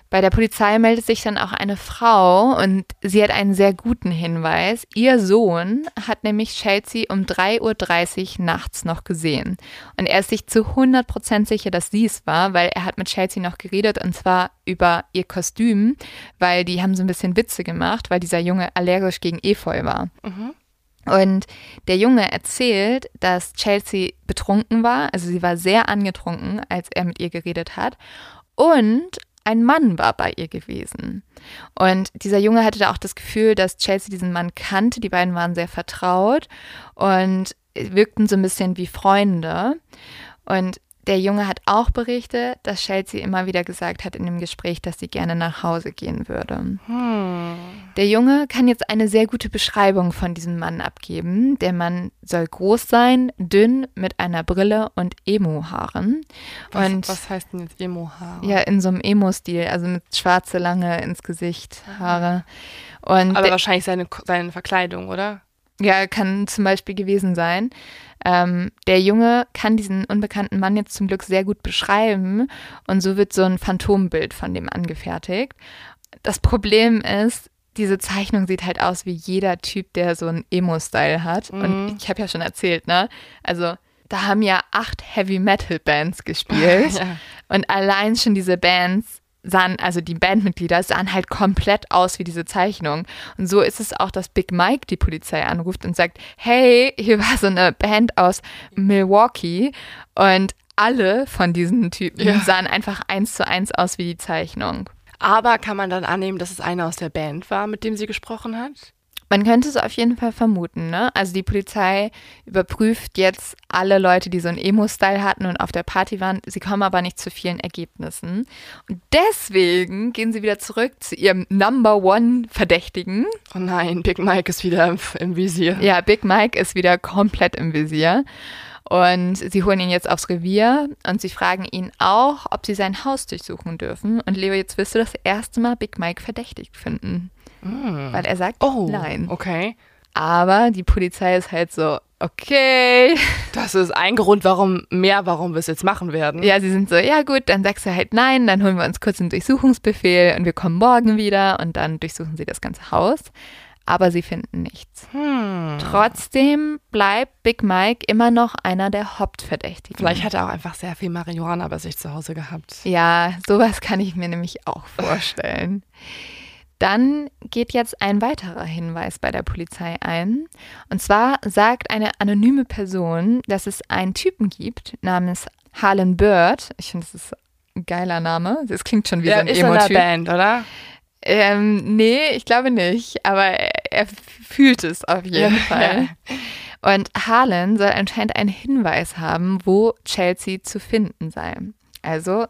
Speaker 2: Bei der Polizei meldet sich dann auch eine Frau und sie hat einen sehr guten Hinweis. Ihr Sohn hat nämlich Chelsea um 3.30 Uhr nachts noch gesehen. Und er ist sich zu 100% sicher, dass sie es war, weil er hat mit Chelsea noch geredet und zwar über ihr Kostüm, weil die haben so ein bisschen Witze gemacht, weil dieser Junge allergisch gegen Efeu war.
Speaker 1: Mhm.
Speaker 2: Und der Junge erzählt, dass Chelsea betrunken war, also sie war sehr angetrunken, als er mit ihr geredet hat. Und ein Mann war bei ihr gewesen. Und dieser Junge hatte da auch das Gefühl, dass Chelsea diesen Mann kannte. Die beiden waren sehr vertraut und wirkten so ein bisschen wie Freunde. Und der Junge hat auch berichtet, dass Chelsea immer wieder gesagt hat in dem Gespräch, dass sie gerne nach Hause gehen würde.
Speaker 1: Hm.
Speaker 2: Der Junge kann jetzt eine sehr gute Beschreibung von diesem Mann abgeben. Der Mann soll groß sein, dünn, mit einer Brille und Emo-Haaren.
Speaker 1: Was,
Speaker 2: Und
Speaker 1: was heißt denn jetzt Emo-Haare?
Speaker 2: ja, in so einem Emo-Stil, also mit schwarze, lange ins Gesicht, Haare. Und
Speaker 1: Aber wahrscheinlich seine, seine Verkleidung, oder?
Speaker 2: ja, kann zum Beispiel gewesen sein. Ähm, der Junge kann diesen unbekannten Mann jetzt zum Glück sehr gut beschreiben und so wird so ein Phantombild von dem angefertigt. Das Problem ist, diese Zeichnung sieht halt aus wie jeder Typ, der so einen Emo-Style hat.
Speaker 1: Mhm.
Speaker 2: Und ich habe ja schon erzählt, ne? Also da haben ja acht Heavy-Metal-Bands gespielt. (laughs)
Speaker 1: Ja.
Speaker 2: Und allein schon diese Bands sahen, also die Bandmitglieder sahen halt komplett aus wie diese Zeichnung. Und so ist es auch, dass Big Mike die Polizei anruft und sagt, hey, hier war so eine Band aus Milwaukee und alle von diesen Typen
Speaker 1: Ja.
Speaker 2: sahen einfach eins zu eins aus wie die Zeichnung.
Speaker 1: Aber kann man dann annehmen, dass es einer aus der Band war, mit dem sie gesprochen hat?
Speaker 2: Man könnte es auf jeden Fall vermuten, ne? Also die Polizei überprüft jetzt alle Leute, die so einen Emo-Style hatten und auf der Party waren. Sie kommen aber nicht zu vielen Ergebnissen. Und deswegen gehen sie wieder zurück zu ihrem Number One-Verdächtigen.
Speaker 1: Oh nein, Big Mike ist wieder im, im Visier.
Speaker 2: Ja, Big Mike ist wieder komplett im Visier. Und sie holen ihn jetzt aufs Revier und sie fragen ihn auch, ob sie sein Haus durchsuchen dürfen. Und Leo, jetzt wirst du das erste Mal Big Mike verdächtig finden.
Speaker 1: Mm.
Speaker 2: Weil er sagt
Speaker 1: Oh,
Speaker 2: nein.
Speaker 1: okay.
Speaker 2: Aber die Polizei ist halt so, okay. (laughs)
Speaker 1: Das ist ein Grund, warum mehr, warum wir es jetzt machen werden.
Speaker 2: Ja, sie sind so, ja gut, dann sagst du halt nein, dann holen wir uns kurz einen Durchsuchungsbefehl und wir kommen morgen wieder und dann durchsuchen sie das ganze Haus. Aber sie finden nichts.
Speaker 1: Hm.
Speaker 2: Trotzdem bleibt Big Mike immer noch einer der Hauptverdächtigen.
Speaker 1: Vielleicht hat er auch einfach sehr viel Marihuana bei sich zu Hause gehabt.
Speaker 2: Ja, sowas kann ich mir nämlich auch vorstellen. Dann geht jetzt ein weiterer Hinweis bei der Polizei ein. Und zwar sagt eine anonyme Person, dass es einen Typen gibt namens Harlan Bird. Ich finde, das ist ein geiler Name. Das klingt schon wie so ein
Speaker 1: ist
Speaker 2: Emo-Typ.
Speaker 1: Band, oder?
Speaker 2: Ähm, nee, ich glaube nicht. Aber er, er fühlt es auf jeden
Speaker 1: Ja,
Speaker 2: Fall. Und Harlan soll anscheinend einen Hinweis haben, wo Chelsea zu finden sei. Also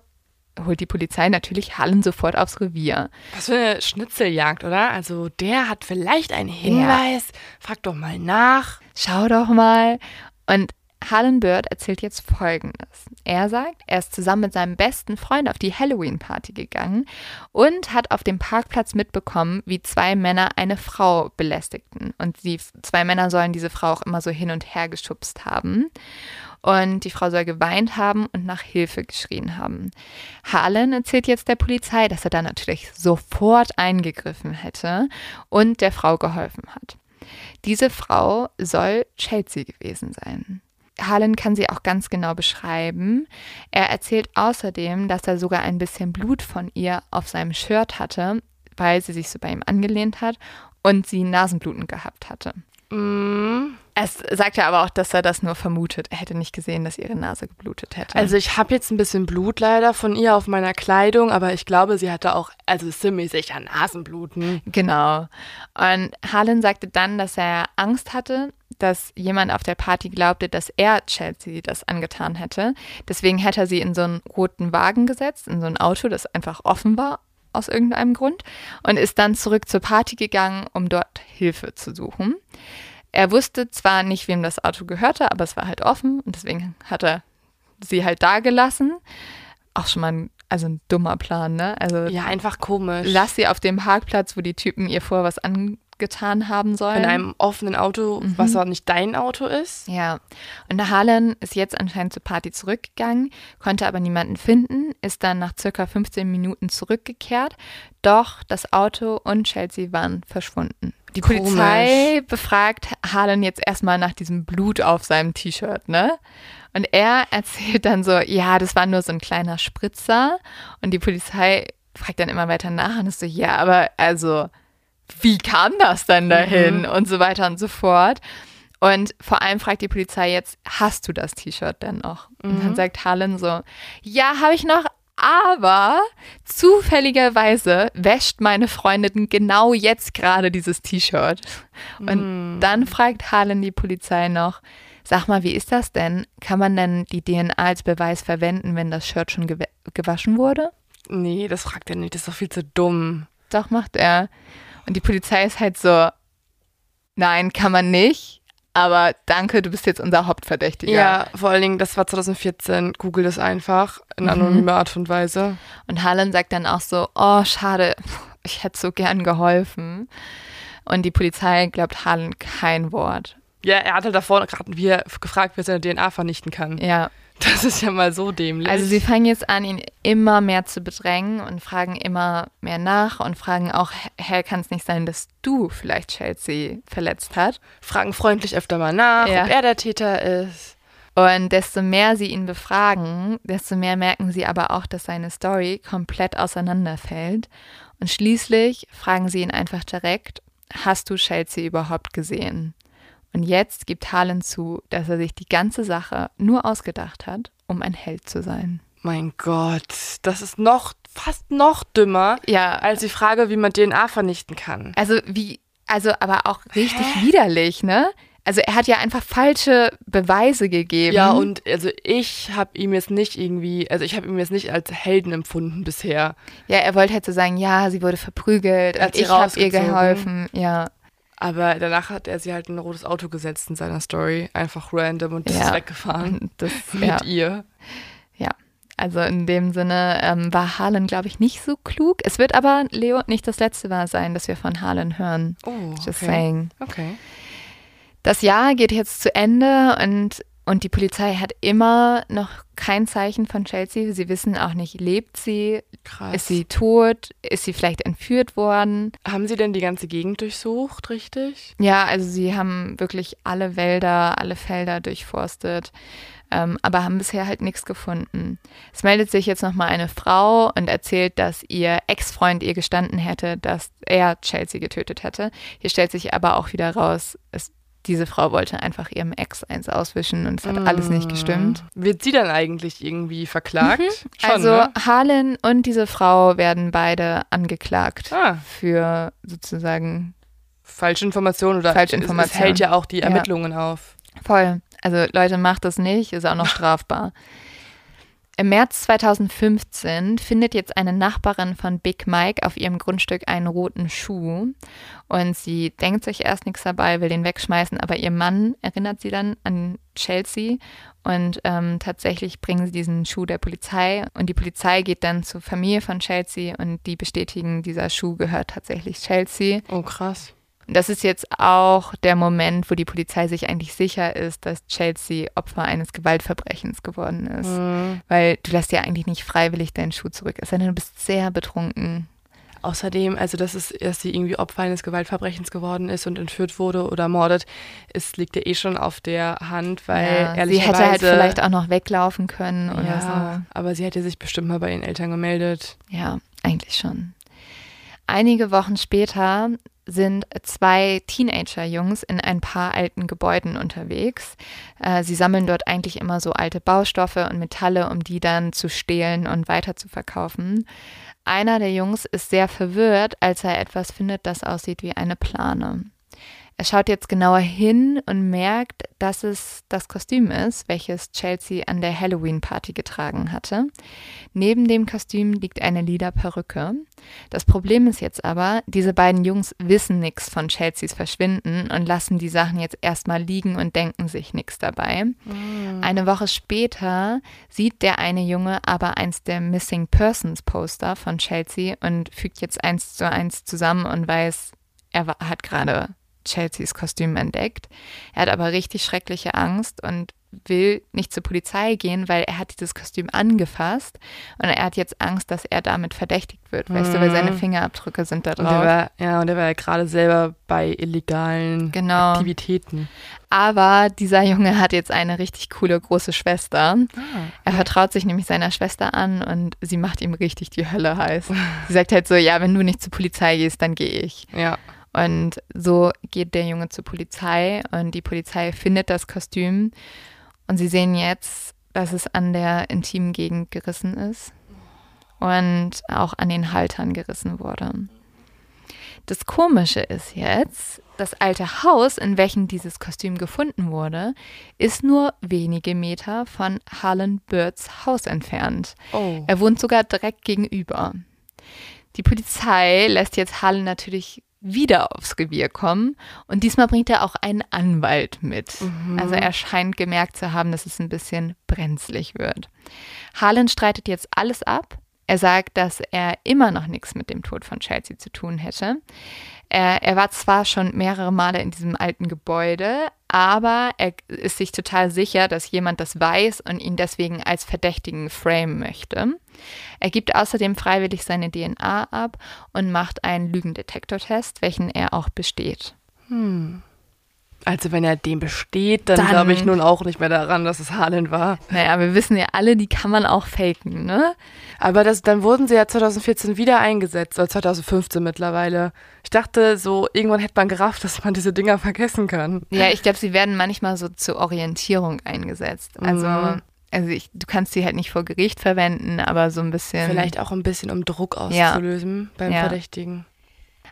Speaker 2: holt die Polizei natürlich Harlan sofort aufs Revier.
Speaker 1: Was für eine Schnitzeljagd, oder? Also der hat vielleicht einen Hinweis. Frag doch mal nach.
Speaker 2: Schau doch mal. Und Harlan Bird erzählt jetzt Folgendes. Er sagt, er ist zusammen mit seinem besten Freund auf die Halloween-Party gegangen und hat auf dem Parkplatz mitbekommen, wie zwei Männer eine Frau belästigten. Und die zwei Männer sollen diese Frau auch immer so hin und her geschubst haben. Und die Frau soll geweint haben und nach Hilfe geschrien haben. Harlan erzählt jetzt der Polizei, dass er da natürlich sofort eingegriffen hätte und der Frau geholfen hat. Diese Frau soll Chelsea gewesen sein. Harlan kann sie auch ganz genau beschreiben. Er erzählt außerdem, dass er sogar ein bisschen Blut von ihr auf seinem Shirt hatte, weil sie sich so bei ihm angelehnt hat und sie Nasenbluten gehabt hatte.
Speaker 1: Mm.
Speaker 2: Es sagt ja aber auch, dass er das nur vermutet. Er hätte nicht gesehen, dass ihre Nase geblutet hätte.
Speaker 1: Also ich habe jetzt ein bisschen Blut leider von ihr auf meiner Kleidung, aber ich glaube, sie hatte auch, also ziemlich sicher Nasenbluten.
Speaker 2: Genau. Und Harlan sagte dann, dass er Angst hatte, dass jemand auf der Party glaubte, dass er Chelsea das angetan hätte. Deswegen hätte er sie in so einen roten Wagen gesetzt, in so ein Auto, das einfach offen war aus irgendeinem Grund und ist dann zurück zur Party gegangen, um dort Hilfe zu suchen. Er wusste zwar nicht, wem das Auto gehörte, aber es war halt offen und deswegen hat er sie halt da gelassen. Auch schon mal ein, also ein dummer Plan, ne? Also
Speaker 1: Ja, einfach komisch.
Speaker 2: lass sie auf dem Parkplatz, wo die Typen ihr vor was angetan haben sollen.
Speaker 1: in einem offenen Auto, was auch nicht dein Auto ist.
Speaker 2: Ja, und der Harlan ist jetzt anscheinend zur Party zurückgegangen, konnte aber niemanden finden, ist dann nach circa 15 Minuten zurückgekehrt, doch das Auto und Chelsea waren verschwunden. Die
Speaker 1: Komisch.
Speaker 2: Polizei befragt Harlan jetzt erstmal nach diesem Blut auf seinem T-Shirt, ne? Und er (laughs) erzählt dann so, ja, das war nur so ein kleiner Spritzer. Und die Polizei fragt dann immer weiter nach und ist so, ja, aber also, wie kam das denn dahin? Und so weiter und so fort. Und vor allem fragt die Polizei jetzt, hast du das T-Shirt denn noch? Und dann sagt Harlan so, ja, habe ich noch, aber zufälligerweise wäscht meine Freundin genau jetzt gerade dieses T-Shirt. Und dann fragt Harlan die Polizei noch, sag mal, wie ist das denn? Kann man denn die DNA als Beweis verwenden, wenn das Shirt schon gewa- gewaschen wurde?
Speaker 1: Nee, das fragt er nicht, das ist doch viel zu dumm.
Speaker 2: Doch, macht er. Und die Polizei ist halt so, nein, kann man nicht. Aber danke, du bist jetzt unser Hauptverdächtiger.
Speaker 1: Ja, vor allen Dingen, das war 2014. Google das einfach in
Speaker 2: Mhm.
Speaker 1: anonymer Art und Weise.
Speaker 2: Und Harlan sagt dann auch so, oh, schade, ich hätte so gern geholfen. Und die Polizei glaubt Harlan kein Wort.
Speaker 1: Ja, er hat halt davor gerade wie er gefragt, wer seine DNA vernichten kann.
Speaker 2: Ja, (laughs)
Speaker 1: Das ist ja mal so dämlich.
Speaker 2: also sie fangen jetzt an, ihn immer mehr zu bedrängen und fragen immer mehr nach und fragen auch, hä, kann es nicht sein, dass du vielleicht Chelsea verletzt hast?
Speaker 1: fragen freundlich öfter mal nach,
Speaker 2: Ja.
Speaker 1: ob er der Täter ist.
Speaker 2: Und desto mehr sie ihn befragen, desto mehr merken sie aber auch, dass seine Story komplett auseinanderfällt. Und schließlich fragen sie ihn einfach direkt, hast du Chelsea überhaupt gesehen? Und jetzt gibt Harlan zu, dass er sich die ganze Sache nur ausgedacht hat, um ein Held zu sein.
Speaker 1: Mein Gott, das ist noch fast noch dümmer
Speaker 2: Ja,
Speaker 1: als die Frage, wie man DNA vernichten kann.
Speaker 2: also wie Also, aber auch richtig widerlich, ne? Also er hat ja einfach falsche Beweise gegeben.
Speaker 1: Ja, und also ich habe ihm jetzt nicht irgendwie, also ich habe ihm jetzt nicht als Helden empfunden bisher.
Speaker 2: Ja, er wollte halt so sagen, ja, sie wurde verprügelt
Speaker 1: Er hat
Speaker 2: und ich habe ihr geholfen. Ja,
Speaker 1: Aber danach hat er sie halt in ein rotes Auto gesetzt in seiner Story. Einfach random und ist
Speaker 2: Ja.
Speaker 1: weggefahren (laughs)
Speaker 2: das, (laughs)
Speaker 1: mit
Speaker 2: ja,
Speaker 1: ihr.
Speaker 2: ja. Also in dem Sinne ähm, war Harlan, glaube ich, nicht so klug. Es wird aber, Leo, nicht das letzte Mal sein, dass wir von Harlan hören.
Speaker 1: Oh,
Speaker 2: Just
Speaker 1: okay.
Speaker 2: saying.
Speaker 1: Okay.
Speaker 2: Das Jahr geht jetzt zu Ende und, und die Polizei hat immer noch kein Zeichen von Chelsea. Sie wissen auch nicht, lebt sie,
Speaker 1: Krass.
Speaker 2: ist sie tot, ist sie vielleicht entführt worden.
Speaker 1: Haben sie denn die ganze Gegend durchsucht, richtig?
Speaker 2: Ja, also sie haben wirklich alle Wälder, alle Felder durchforstet, ähm, aber haben bisher halt nichts gefunden. Es meldet sich jetzt nochmal eine Frau und erzählt, dass ihr Ex-Freund ihr gestanden hätte, dass er Chelsea getötet hätte. Hier stellt sich aber auch wieder raus, es, diese Frau wollte einfach ihrem Ex eins auswischen und es hat alles nicht gestimmt.
Speaker 1: Wird sie dann eigentlich irgendwie verklagt? Schon,
Speaker 2: also
Speaker 1: ne?
Speaker 2: Harlan und diese Frau werden beide angeklagt
Speaker 1: Ah,
Speaker 2: für sozusagen
Speaker 1: falsche Informationen oder
Speaker 2: Falsche
Speaker 1: es- Es
Speaker 2: Informationen.
Speaker 1: hält ja auch die
Speaker 2: Ja.
Speaker 1: Ermittlungen auf.
Speaker 2: Voll. Also Leute, macht das nicht, ist auch noch (laughs) strafbar. Im März 2015 findet jetzt eine Nachbarin von Big Mike auf ihrem Grundstück einen roten Schuh und sie denkt sich erst nichts dabei, will den wegschmeißen, aber ihr Mann erinnert sie dann an Chelsea und ähm, tatsächlich bringen sie diesen Schuh der Polizei und die Polizei geht dann zur Familie von Chelsea und die bestätigen, dieser Schuh gehört tatsächlich Chelsea.
Speaker 1: Oh, krass.
Speaker 2: Und Das ist jetzt auch der Moment, wo die Polizei sich eigentlich sicher ist, dass Chelsea Opfer eines Gewaltverbrechens geworden ist.
Speaker 1: Mhm.
Speaker 2: Weil du lässt ja eigentlich nicht freiwillig deinen Schuh zurück. Es sei denn, du bist sehr betrunken.
Speaker 1: Außerdem, also dass, es, dass sie irgendwie Opfer eines Gewaltverbrechens geworden ist und entführt wurde oder ermordet, es liegt ja eh schon auf der Hand, weil
Speaker 2: ja, sie
Speaker 1: ehrlicherweise...
Speaker 2: hätte halt vielleicht auch noch weglaufen können oder
Speaker 1: ja, aber sie hätte sich bestimmt mal bei ihren Eltern gemeldet.
Speaker 2: so. Ja, eigentlich schon. Einige Wochen später sind zwei Teenager-Jungs in ein paar alten Gebäuden unterwegs. Äh, sie sammeln dort eigentlich immer so alte Baustoffe und Metalle, um die dann zu stehlen und weiter zu verkaufen. Einer der Jungs ist sehr verwirrt, als er etwas findet, das aussieht wie eine Plane. Er schaut jetzt genauer hin und merkt, dass es das Kostüm ist, welches Chelsea an der Halloween-Party getragen hatte. Neben dem Kostüm liegt eine lila Perücke. Das Problem ist jetzt aber, diese beiden Jungs wissen nichts von Chelseas Verschwinden und lassen die Sachen jetzt erstmal liegen und denken sich nichts dabei. Eine Woche später sieht der eine Junge aber eins der Missing Persons Poster von Chelsea und fügt jetzt eins zu eins zusammen und weiß, er hat gerade Chelseas Kostüm entdeckt. Er hat aber richtig schreckliche Angst und will nicht zur Polizei gehen, weil er hat dieses Kostüm angefasst und er hat jetzt Angst, dass er damit verdächtigt wird, weißt du, weil seine Fingerabdrücke sind da
Speaker 1: Und
Speaker 2: drauf.
Speaker 1: war, ja, und er war ja gerade selber bei illegalen
Speaker 2: Genau.
Speaker 1: Aktivitäten.
Speaker 2: Aber dieser Junge hat jetzt eine richtig coole große Schwester.
Speaker 1: Ah.
Speaker 2: Er vertraut sich nämlich seiner Schwester an und sie macht ihm richtig die Hölle heiß. Sie sagt halt so, ja, wenn du nicht zur Polizei gehst, dann gehe ich.
Speaker 1: Ja.
Speaker 2: Und so geht der Junge zur Polizei und die Polizei findet das Kostüm und sie sehen jetzt, dass es an der intimen Gegend gerissen ist und auch an den Haltern gerissen wurde. Das Komische ist jetzt, das alte Haus, in welchem dieses Kostüm gefunden wurde, ist nur wenige Meter von Harlan Birds Haus entfernt.
Speaker 1: Oh.
Speaker 2: Er wohnt sogar direkt gegenüber. Die Polizei lässt jetzt Harlan natürlich wieder aufs Revier kommen und diesmal bringt er auch einen Anwalt mit. Also er scheint gemerkt zu haben, dass es ein bisschen brenzlig wird. Harlan streitet jetzt alles ab. Er sagt, dass er immer noch nichts mit dem Tod von Chelsea zu tun hätte. Er, er war zwar schon mehrere Male in diesem alten Gebäude, aber er ist sich total sicher, dass jemand das weiß und ihn deswegen als Verdächtigen framen möchte. Er gibt außerdem freiwillig seine DNA ab und macht einen Lügendetektortest, welchen er auch besteht.
Speaker 1: Also wenn er dem besteht, dann,
Speaker 2: Dann-
Speaker 1: glaube ich nun auch nicht mehr daran, dass es Harlan war.
Speaker 2: Naja, wir wissen ja alle, die kann man auch faken, ne?
Speaker 1: Aber das, dann wurden sie ja 2014 wieder eingesetzt, oder 2015 mittlerweile. Ich dachte, so irgendwann hätte man gerafft, dass man diese Dinger vergessen kann.
Speaker 2: Ja, ich glaube, sie werden manchmal so zur Orientierung eingesetzt. Also,
Speaker 1: Mhm.
Speaker 2: also ich, du kannst sie halt nicht vor Gericht verwenden, aber so ein bisschen.
Speaker 1: Vielleicht auch ein bisschen, um Druck
Speaker 2: Ja.
Speaker 1: auszulösen beim
Speaker 2: Ja.
Speaker 1: Verdächtigen.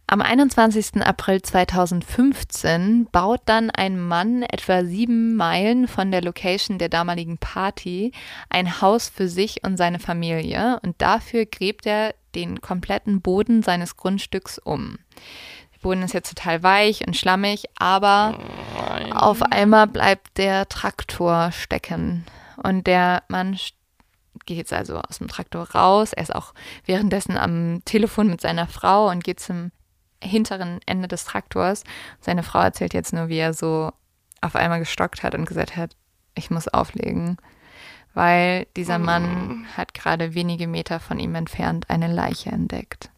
Speaker 2: Am 21. April 2015 baut dann ein Mann etwa sieben Meilen von der Location der damaligen Party ein Haus für sich und seine Familie und dafür gräbt er den kompletten Boden seines Grundstücks um. Der Boden ist jetzt total weich und schlammig, aber
Speaker 1: Nein.
Speaker 2: auf einmal bleibt der Traktor stecken und der Mann geht jetzt also aus dem Traktor raus. Er ist auch währenddessen am Telefon mit seiner Frau und geht zum hinteren Ende des Traktors. Seine Frau erzählt jetzt nur, wie er so auf einmal gestockt hat und gesagt hat, ich muss auflegen, weil dieser Mann hat gerade wenige Meter von ihm entfernt eine Leiche entdeckt.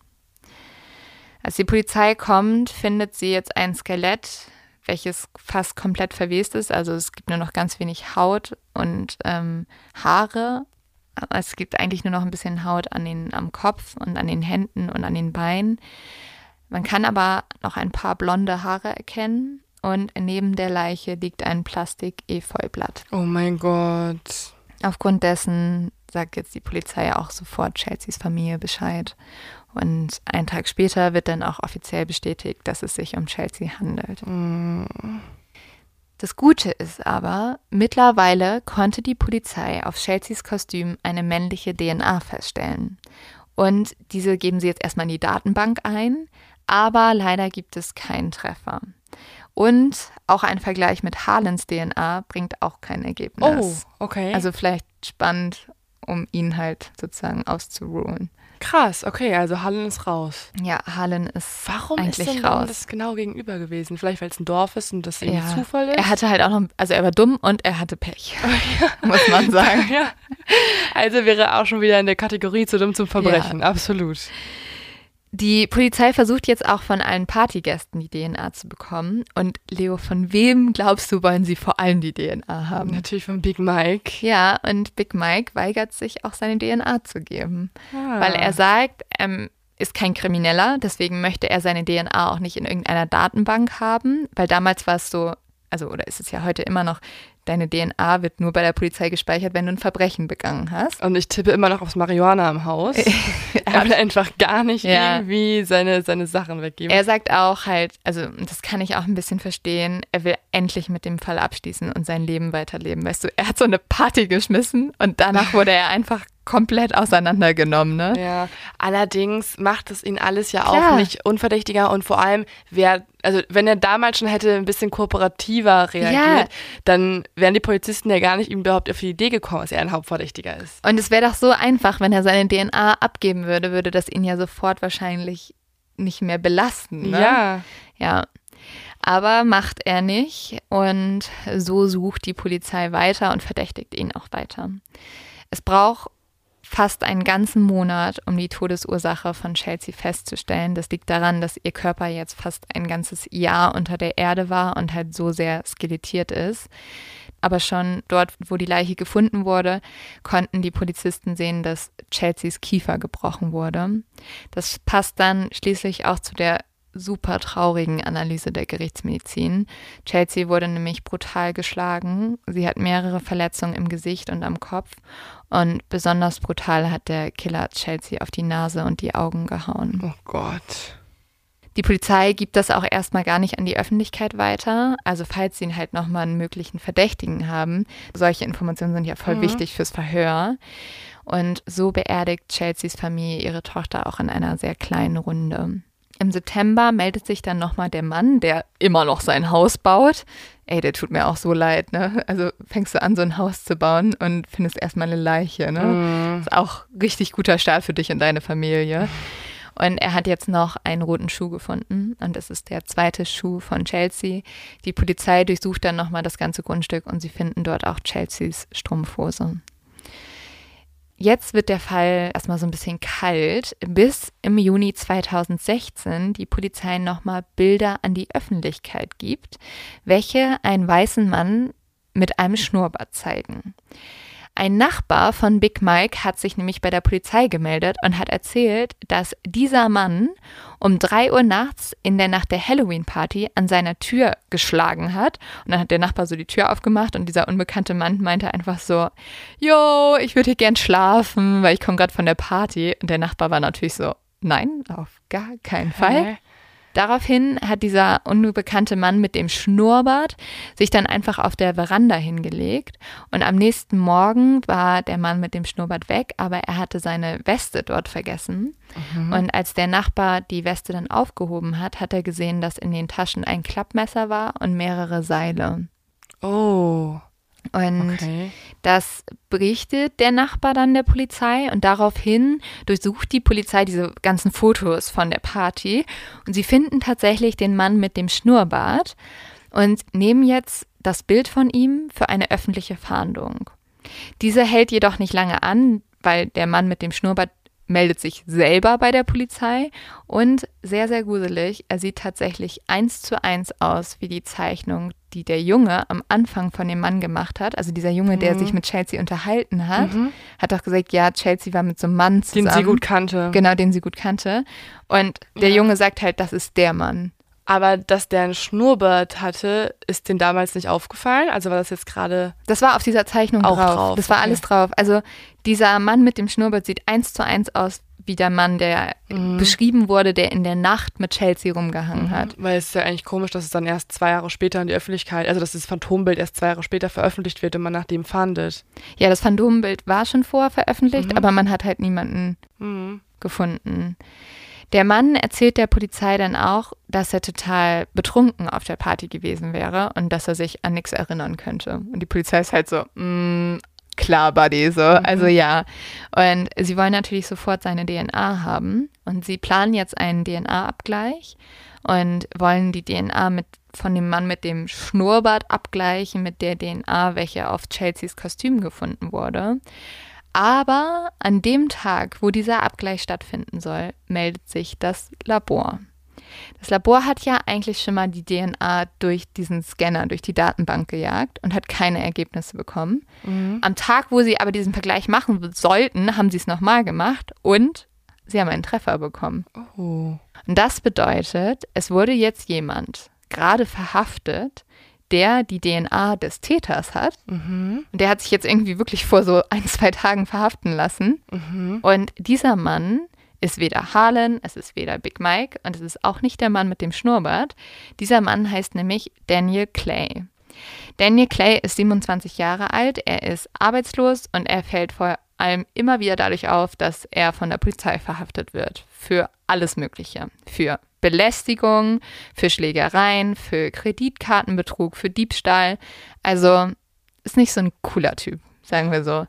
Speaker 2: Als die Polizei kommt, findet sie jetzt ein Skelett, welches fast komplett verwest ist. Also es gibt nur noch ganz wenig Haut und ähm, Haare. Es gibt eigentlich nur noch ein bisschen Haut an den, am Kopf und an den Händen und an den Beinen. Man kann aber noch ein paar blonde Haare erkennen und neben der Leiche liegt ein Plastik-Efeublatt.
Speaker 1: Oh mein Gott.
Speaker 2: Aufgrund dessen sagt jetzt die Polizei auch sofort Chelseas Familie Bescheid. Und einen Tag später wird dann auch offiziell bestätigt, dass es sich um Chelsea handelt. Das Gute ist aber, mittlerweile konnte die Polizei auf Chelseas Kostüm eine männliche DNA feststellen. Und diese geben sie jetzt erstmal in die Datenbank ein, aber leider gibt es keinen Treffer. Und auch ein Vergleich mit Harlens DNA bringt auch kein
Speaker 1: Oh,
Speaker 2: Ergebnis.
Speaker 1: okay.
Speaker 2: Also vielleicht spannend, um ihn halt sozusagen auszuruhen.
Speaker 1: krass, okay, also Hallen ist raus.
Speaker 2: Ja, Harlan ist
Speaker 1: Warum
Speaker 2: eigentlich
Speaker 1: ist denn
Speaker 2: raus.
Speaker 1: das genau gegenüber gewesen? Vielleicht, weil es ein Dorf ist und das irgendwie
Speaker 2: Ja.
Speaker 1: Zufall ist?
Speaker 2: Er hatte halt auch noch, also er war dumm und er hatte Pech, (laughs) muss man (laughs) sagen.
Speaker 1: ja. Also wäre er auch schon wieder in der Kategorie zu dumm zum Verbrechen, absolut.
Speaker 2: Die Polizei versucht jetzt auch von allen Partygästen die DNA zu bekommen. Und Leo, von wem glaubst du, wollen sie vor allem die DNA haben?
Speaker 1: Natürlich von Big Mike.
Speaker 2: Ja, und Big Mike weigert sich auch seine DNA zu geben,
Speaker 1: Ah.
Speaker 2: weil er sagt, ähm, ist kein Krimineller, deswegen möchte er seine DNA auch nicht in irgendeiner Datenbank haben, weil damals war es so, also oder ist es ja heute immer noch, deine DNA wird nur bei der Polizei gespeichert, wenn du ein Verbrechen begangen hast.
Speaker 1: Und ich tippe immer noch aufs Marihuana im Haus. (laughs) er will einfach gar nicht
Speaker 2: Ja.
Speaker 1: irgendwie seine, seine Sachen weggeben.
Speaker 2: Er sagt auch halt, also das kann ich auch ein bisschen verstehen, er will endlich mit dem Fall abschließen und sein Leben weiterleben. Weißt du, er hat so eine Party geschmissen und danach (laughs) wurde er einfach komplett auseinandergenommen, ne?
Speaker 1: Ja, allerdings macht es ihn alles ja
Speaker 2: Klar.
Speaker 1: auch nicht unverdächtiger und vor allem, wer, also wenn er damals schon hätte ein bisschen kooperativer reagiert, dann wären die Polizisten ja gar nicht ihm überhaupt auf die Idee gekommen, dass er ein Hauptverdächtiger ist.
Speaker 2: Und es wäre doch so einfach, wenn er seine DNA abgeben würde, würde das ihn ja sofort wahrscheinlich nicht mehr belasten. Ne?
Speaker 1: Ja.
Speaker 2: Ja. Aber macht er nicht und so sucht die Polizei weiter und verdächtigt ihn auch weiter. Es braucht fast einen ganzen Monat, um die Todesursache von Chelsea festzustellen. Das liegt daran, dass ihr Körper jetzt fast ein ganzes Jahr unter der Erde war und halt so sehr skelettiert ist. Aber schon dort, wo die Leiche gefunden wurde, konnten die Polizisten sehen, dass Chelseas Kiefer gebrochen wurde. Das passt dann schließlich auch zu der super traurigen Analyse der Gerichtsmedizin. Chelsea wurde nämlich brutal geschlagen. Sie hat mehrere Verletzungen im Gesicht und am Kopf. Und besonders brutal hat der Killer Chelsea auf die Nase und die Augen gehauen.
Speaker 1: Oh Gott.
Speaker 2: Die Polizei gibt das auch erstmal gar nicht an die Öffentlichkeit weiter. Also falls sie halt nochmal einen möglichen Verdächtigen haben. Solche Informationen sind ja voll
Speaker 1: Mhm.
Speaker 2: wichtig fürs Verhör. Und so beerdigt Chelseas Familie ihre Tochter auch in einer sehr kleinen Runde. Im September meldet sich dann nochmal der Mann, der immer noch sein Haus baut. Ey, der tut mir auch so leid, ne? Also fängst du an, so ein Haus zu bauen und findest erstmal eine Leiche, ne?
Speaker 1: Mhm.
Speaker 2: Ist auch richtig guter Start für dich und deine Familie. Und er hat jetzt noch einen roten Schuh gefunden und das ist der zweite Schuh von Chelsea. Die Polizei durchsucht dann nochmal das ganze Grundstück und sie finden dort auch Chelseas Strumpfhose. Jetzt wird der Fall erstmal so ein bisschen kalt, bis im Juni 2016 die Polizei nochmal Bilder an die Öffentlichkeit gibt, welche einen weißen Mann mit einem Schnurrbart zeigen. Ein Nachbar von Big Mike hat sich nämlich bei der Polizei gemeldet und hat erzählt, dass dieser Mann um drei Uhr nachts in der Nacht der Halloween-Party an seiner Tür geschlagen hat. Und dann hat der Nachbar so die Tür aufgemacht und dieser unbekannte Mann meinte einfach so, Jo, ich würde hier gern schlafen, weil ich komme gerade von der Party. Und der Nachbar war natürlich so, nein, auf gar keinen Fall. Daraufhin hat dieser unbekannte Mann mit dem Schnurrbart sich dann einfach auf der Veranda hingelegt und am nächsten Morgen war der Mann mit dem Schnurrbart weg, aber er hatte seine Weste dort vergessen. Mhm. Und als der Nachbar die Weste dann aufgehoben hat, hat er gesehen, dass in den Taschen ein Klappmesser war und mehrere Seile.
Speaker 1: Oh.
Speaker 2: Und okay. das berichtet der Nachbar dann der Polizei und daraufhin durchsucht die Polizei diese ganzen Fotos von der Party und sie finden tatsächlich den Mann mit dem Schnurrbart und nehmen jetzt das Bild von ihm für eine öffentliche Fahndung. Diese hält jedoch nicht lange an, weil der Mann mit dem Schnurrbart meldet sich selber bei der Polizei und sehr, sehr gruselig, er sieht tatsächlich eins zu eins aus wie die Zeichnung, die der Junge am Anfang von dem Mann gemacht hat. Also dieser Junge, mhm. der sich mit Chelsea unterhalten hat, mhm. hat doch gesagt, ja, Chelsea war mit so einem Mann zusammen.
Speaker 1: Den sie gut kannte.
Speaker 2: Genau, den sie gut kannte. Und der ja. Junge sagt halt, das ist der Mann.
Speaker 1: Aber dass der ein Schnurrbart hatte, ist den damals nicht aufgefallen? Also war das jetzt gerade.
Speaker 2: Das war auf dieser Zeichnung
Speaker 1: auch
Speaker 2: drauf.
Speaker 1: drauf.
Speaker 2: Das war okay. alles drauf. Also dieser Mann mit dem Schnurrbart sieht eins zu eins aus wie der Mann, der mhm. beschrieben wurde, der in der Nacht mit Chelsea rumgehangen mhm. hat.
Speaker 1: Weil es ist ja eigentlich komisch, dass es dann erst zwei Jahre später in die Öffentlichkeit, also dass das Phantombild erst zwei Jahre später veröffentlicht wird und man nach dem fahndet.
Speaker 2: Ja, das Phantombild war schon vorher veröffentlicht, mhm. aber man hat halt niemanden mhm. gefunden. Der Mann erzählt der Polizei dann auch, dass er total betrunken auf der Party gewesen wäre und dass er sich an nichts erinnern könnte. Und die Polizei ist halt so, mm, klar, Buddy, so. Mhm. Also ja. Und sie wollen natürlich sofort seine DNA haben. Und sie planen jetzt einen DNA-Abgleich und wollen die DNA mit von dem Mann mit dem Schnurrbart abgleichen mit der DNA, welche auf Chelseas Kostüm gefunden wurde. Aber an dem Tag, wo dieser Abgleich stattfinden soll, meldet sich das Labor. Das Labor hat ja eigentlich schon mal die DNA durch diesen Scanner, durch die Datenbank gejagt und hat keine Ergebnisse bekommen. Mhm. Am Tag, wo sie aber diesen Vergleich machen sollten, haben sie es nochmal gemacht und sie haben einen Treffer bekommen.
Speaker 1: Oh.
Speaker 2: Und das bedeutet, es wurde jetzt jemand gerade verhaftet, der die DNA des Täters hat. Mhm. Und der hat sich jetzt irgendwie wirklich vor so ein, zwei Tagen verhaften lassen. Mhm. Und dieser Mann ist weder Harlan, es ist weder Big Mike und es ist auch nicht der Mann mit dem Schnurrbart. Dieser Mann heißt nämlich Daniel Clay. Daniel Clay ist 27 Jahre alt, er ist arbeitslos und er fällt vor allem immer wieder dadurch auf, dass er von der Polizei verhaftet wird. Für alles Mögliche. Für Belästigung, für Schlägereien, für Kreditkartenbetrug, für Diebstahl. Also ist nicht so ein cooler Typ, sagen wir so.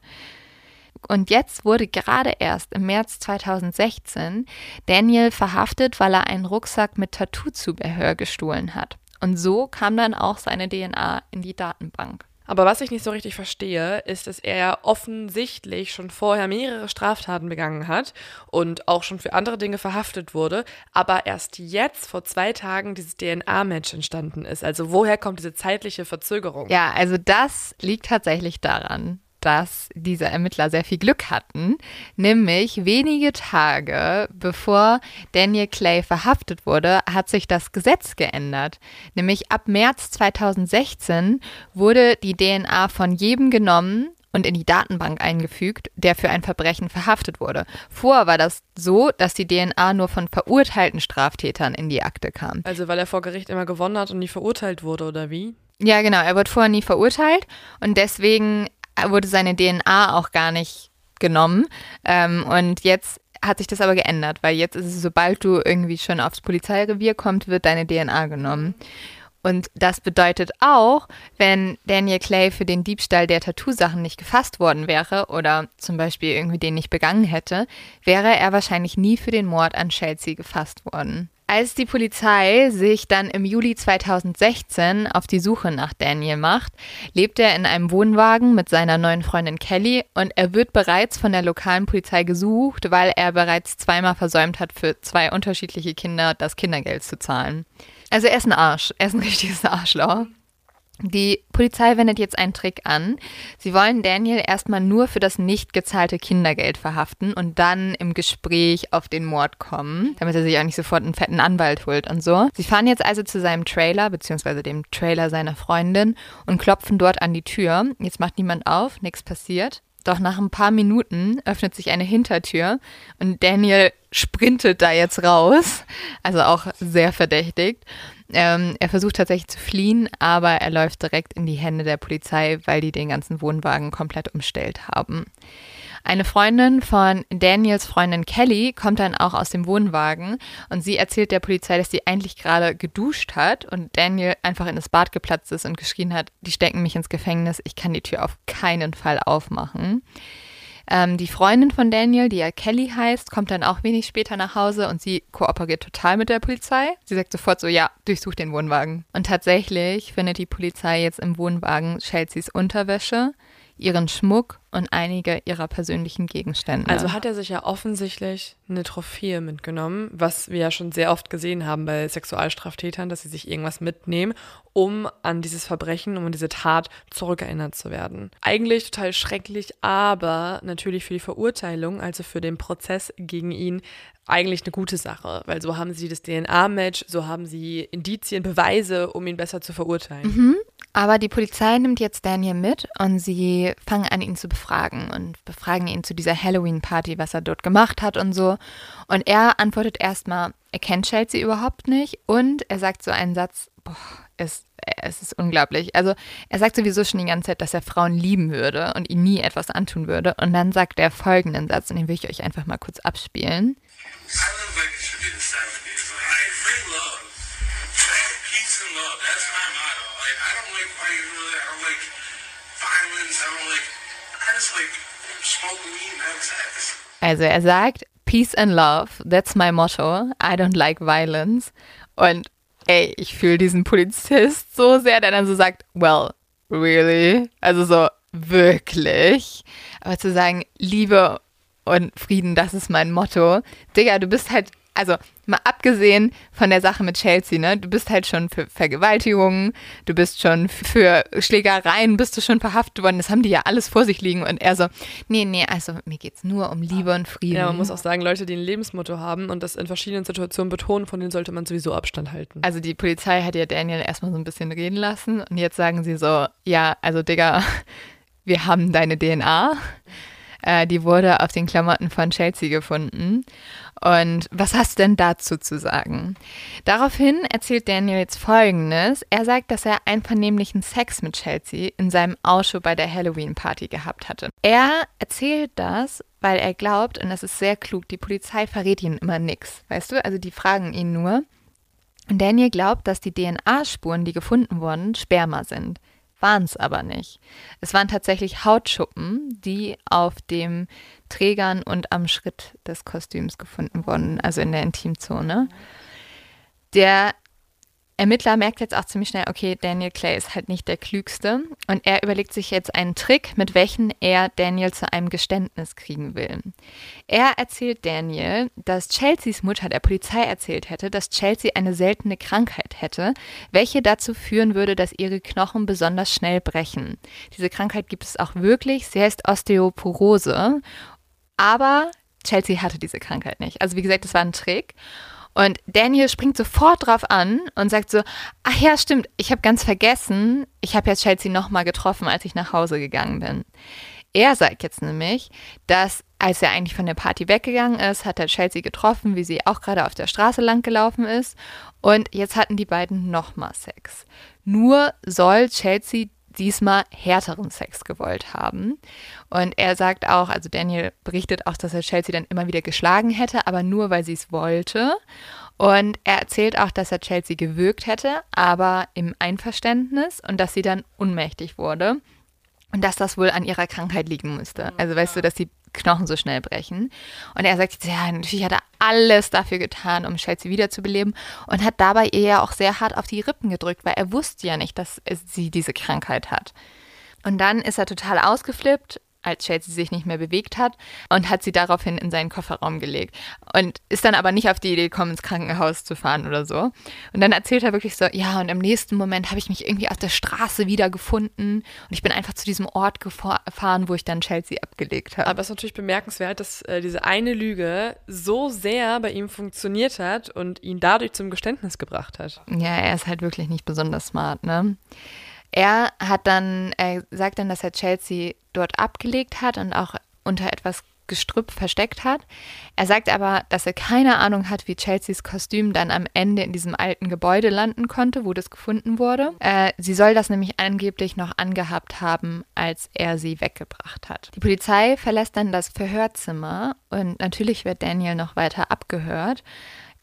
Speaker 2: Und jetzt wurde gerade erst im März 2016 Daniel verhaftet, weil er einen Rucksack mit Tattoo-Zubehör gestohlen hat. Und so kam dann auch seine DNA in die Datenbank.
Speaker 1: Aber was ich nicht so richtig verstehe, ist, dass er offensichtlich schon vorher mehrere Straftaten begangen hat und auch schon für andere Dinge verhaftet wurde, aber erst jetzt vor zwei Tagen dieses DNA-Match entstanden ist. Also woher kommt diese zeitliche Verzögerung?
Speaker 2: Ja, also das liegt tatsächlich daran, dass diese Ermittler sehr viel Glück hatten, nämlich wenige Tage bevor Daniel Clay verhaftet wurde, hat sich das Gesetz geändert. Nämlich ab März 2016 wurde die DNA von jedem genommen und in die Datenbank eingefügt, der für ein Verbrechen verhaftet wurde. Vorher war das so, dass die DNA nur von verurteilten Straftätern in die Akte kam.
Speaker 1: Also weil er vor Gericht immer gewonnen hat und nie verurteilt wurde, oder wie?
Speaker 2: Ja, genau. Er wurde vorher nie verurteilt und deswegen wurde seine DNA auch gar nicht genommen. Ähm, und jetzt hat sich das aber geändert, weil jetzt ist es, sobald du irgendwie schon aufs Polizeirevier kommst, wird deine DNA genommen. Und das bedeutet auch, wenn Daniel Clay für den Diebstahl der Tattoo-Sachen nicht gefasst worden wäre oder zum Beispiel irgendwie den nicht begangen hätte, wäre er wahrscheinlich nie für den Mord an Chelsea gefasst worden. Als die Polizei sich dann im Juli 2016 auf die Suche nach Daniel macht, lebt er in einem Wohnwagen mit seiner neuen Freundin Kelly und er wird bereits von der lokalen Polizei gesucht, weil er bereits zweimal versäumt hat, für zwei unterschiedliche Kinder das Kindergeld zu zahlen. Also er ist ein Arsch, er ist ein (laughs) richtiges Arschloch. Die Polizei wendet jetzt einen Trick an. Sie wollen Daniel erstmal nur für das nicht gezahlte Kindergeld verhaften und dann im Gespräch auf den Mord kommen, damit er sich auch nicht sofort einen fetten Anwalt holt und so. Sie fahren jetzt also zu seinem Trailer, beziehungsweise dem Trailer seiner Freundin und klopfen dort an die Tür. Jetzt macht niemand auf, nichts passiert. Doch nach ein paar Minuten öffnet sich eine Hintertür und Daniel sprintet da jetzt raus. Also auch sehr verdächtigt. Ähm, er versucht tatsächlich zu fliehen, aber er läuft direkt in die Hände der Polizei, weil die den ganzen Wohnwagen komplett umstellt haben. Eine Freundin von Daniels Freundin Kelly kommt dann auch aus dem Wohnwagen und sie erzählt der Polizei, dass sie eigentlich gerade geduscht hat und Daniel einfach in das Bad geplatzt ist und geschrien hat, die stecken mich ins Gefängnis, ich kann die Tür auf keinen Fall aufmachen. Ähm, die Freundin von Daniel, die ja Kelly heißt, kommt dann auch wenig später nach Hause und sie kooperiert total mit der Polizei. Sie sagt sofort so, ja, durchsuch den Wohnwagen. Und tatsächlich findet die Polizei jetzt im Wohnwagen Chelseas Unterwäsche, ihren Schmuck und einige ihrer persönlichen Gegenstände.
Speaker 1: Also hat er sich ja offensichtlich eine Trophäe mitgenommen, was wir ja schon sehr oft gesehen haben bei Sexualstraftätern, dass sie sich irgendwas mitnehmen, um an dieses Verbrechen, um an diese Tat zurückerinnert zu werden. Eigentlich total schrecklich, aber natürlich für die Verurteilung, also für den Prozess gegen ihn, eigentlich eine gute Sache, weil so haben sie das DNA-Match, so haben sie Indizien, Beweise, um ihn besser zu verurteilen.
Speaker 2: Mhm. Aber die Polizei nimmt jetzt Daniel mit und sie fangen an, ihn zu befragen und befragen ihn zu dieser Halloween-Party, was er dort gemacht hat und so. Und er antwortet erstmal, er kennt Chelsea überhaupt nicht und er sagt so einen Satz, boah, es, es ist unglaublich. Also er sagt sowieso schon die ganze Zeit, dass er Frauen lieben würde und ihnen nie etwas antun würde. Und dann sagt er folgenden Satz und den will ich euch einfach mal kurz abspielen. I live Also er sagt, Peace and Love, that's my motto. I don't like violence. Und ey, ich fühle diesen Polizist so sehr, der dann so sagt, well, really? Also so, wirklich? Aber zu sagen, Liebe und Frieden, das ist mein Motto. Digga, du bist halt, also mal abgesehen von der Sache mit Chelsea, ne, du bist halt schon für Vergewaltigungen, du bist schon für Schlägereien, bist du schon verhaftet worden. Das haben die ja alles vor sich liegen und er so, nee, nee, also mir geht's nur um Liebe und Frieden.
Speaker 1: Ja, man muss auch sagen, Leute, die ein Lebensmotto haben und das in verschiedenen Situationen betonen, von denen sollte man sowieso Abstand halten.
Speaker 2: Also die Polizei hat ja Daniel erstmal so ein bisschen reden lassen und jetzt sagen sie so, ja, also Digga, (laughs) wir haben deine DNA. Äh, die wurde auf den Klamotten von Chelsea gefunden. Und was hast du denn dazu zu sagen? Daraufhin erzählt Daniel jetzt Folgendes. Er sagt, dass er einvernehmlichen Sex mit Chelsea in seinem Auto bei der Halloween-Party gehabt hatte. Er erzählt das, weil er glaubt, und das ist sehr klug, die Polizei verrät ihnen immer nichts. Weißt du, also die fragen ihn nur. Und Daniel glaubt, dass die DNA-Spuren, die gefunden wurden, Sperma sind waren es aber nicht. Es waren tatsächlich Hautschuppen, die auf dem Trägern und am Schritt des Kostüms gefunden wurden, also in der Intimzone. Der Ermittler merkt jetzt auch ziemlich schnell, okay, Daniel Clay ist halt nicht der Klügste und er überlegt sich jetzt einen Trick, mit welchem er Daniel zu einem Geständnis kriegen will. Er erzählt Daniel, dass Chelseas Mutter der Polizei erzählt hätte, dass Chelsea eine seltene Krankheit hätte, welche dazu führen würde, dass ihre Knochen besonders schnell brechen. Diese Krankheit gibt es auch wirklich, sie heißt Osteoporose, aber Chelsea hatte diese Krankheit nicht. Also wie gesagt, das war ein Trick. Und Daniel springt sofort drauf an und sagt so, ach ja, stimmt, ich habe ganz vergessen, ich habe jetzt Chelsea nochmal getroffen, als ich nach Hause gegangen bin. Er sagt jetzt nämlich, dass als er eigentlich von der Party weggegangen ist, hat er Chelsea getroffen, wie sie auch gerade auf der Straße lang gelaufen ist. Und jetzt hatten die beiden nochmal Sex. Nur soll Chelsea diesmal härteren Sex gewollt haben. Und er sagt auch, also Daniel berichtet auch, dass er Chelsea dann immer wieder geschlagen hätte, aber nur weil sie es wollte. Und er erzählt auch, dass er Chelsea gewürgt hätte, aber im Einverständnis und dass sie dann unmächtig wurde. Und dass das wohl an ihrer Krankheit liegen musste. Also weißt du, dass sie Knochen so schnell brechen. Und er sagt, ja, natürlich hat er alles dafür getan, um Chelsea wiederzubeleben und hat dabei ihr ja auch sehr hart auf die Rippen gedrückt, weil er wusste ja nicht, dass sie diese Krankheit hat. Und dann ist er total ausgeflippt, als Chelsea sich nicht mehr bewegt hat und hat sie daraufhin in seinen Kofferraum gelegt und ist dann aber nicht auf die Idee gekommen, ins Krankenhaus zu fahren oder so. Und dann erzählt er wirklich so, ja, und im nächsten Moment habe ich mich irgendwie auf der Straße wiedergefunden und ich bin einfach zu diesem Ort gefahren, wo ich dann Chelsea abgelegt habe.
Speaker 1: Aber es ist natürlich bemerkenswert, dass äh, diese eine Lüge so sehr bei ihm funktioniert hat und ihn dadurch zum Geständnis gebracht hat.
Speaker 2: Ja, er ist halt wirklich nicht besonders smart, ne? Er hat dann, er sagt dann, dass er Chelsea dort abgelegt hat und auch unter etwas Gestrüpp versteckt hat. Er sagt aber, dass er keine Ahnung hat, wie Chelseas Kostüm dann am Ende in diesem alten Gebäude landen konnte, wo das gefunden wurde. Äh, sie soll das nämlich angeblich noch angehabt haben, als er sie weggebracht hat. Die Polizei verlässt dann das Verhörzimmer und natürlich wird Daniel noch weiter abgehört.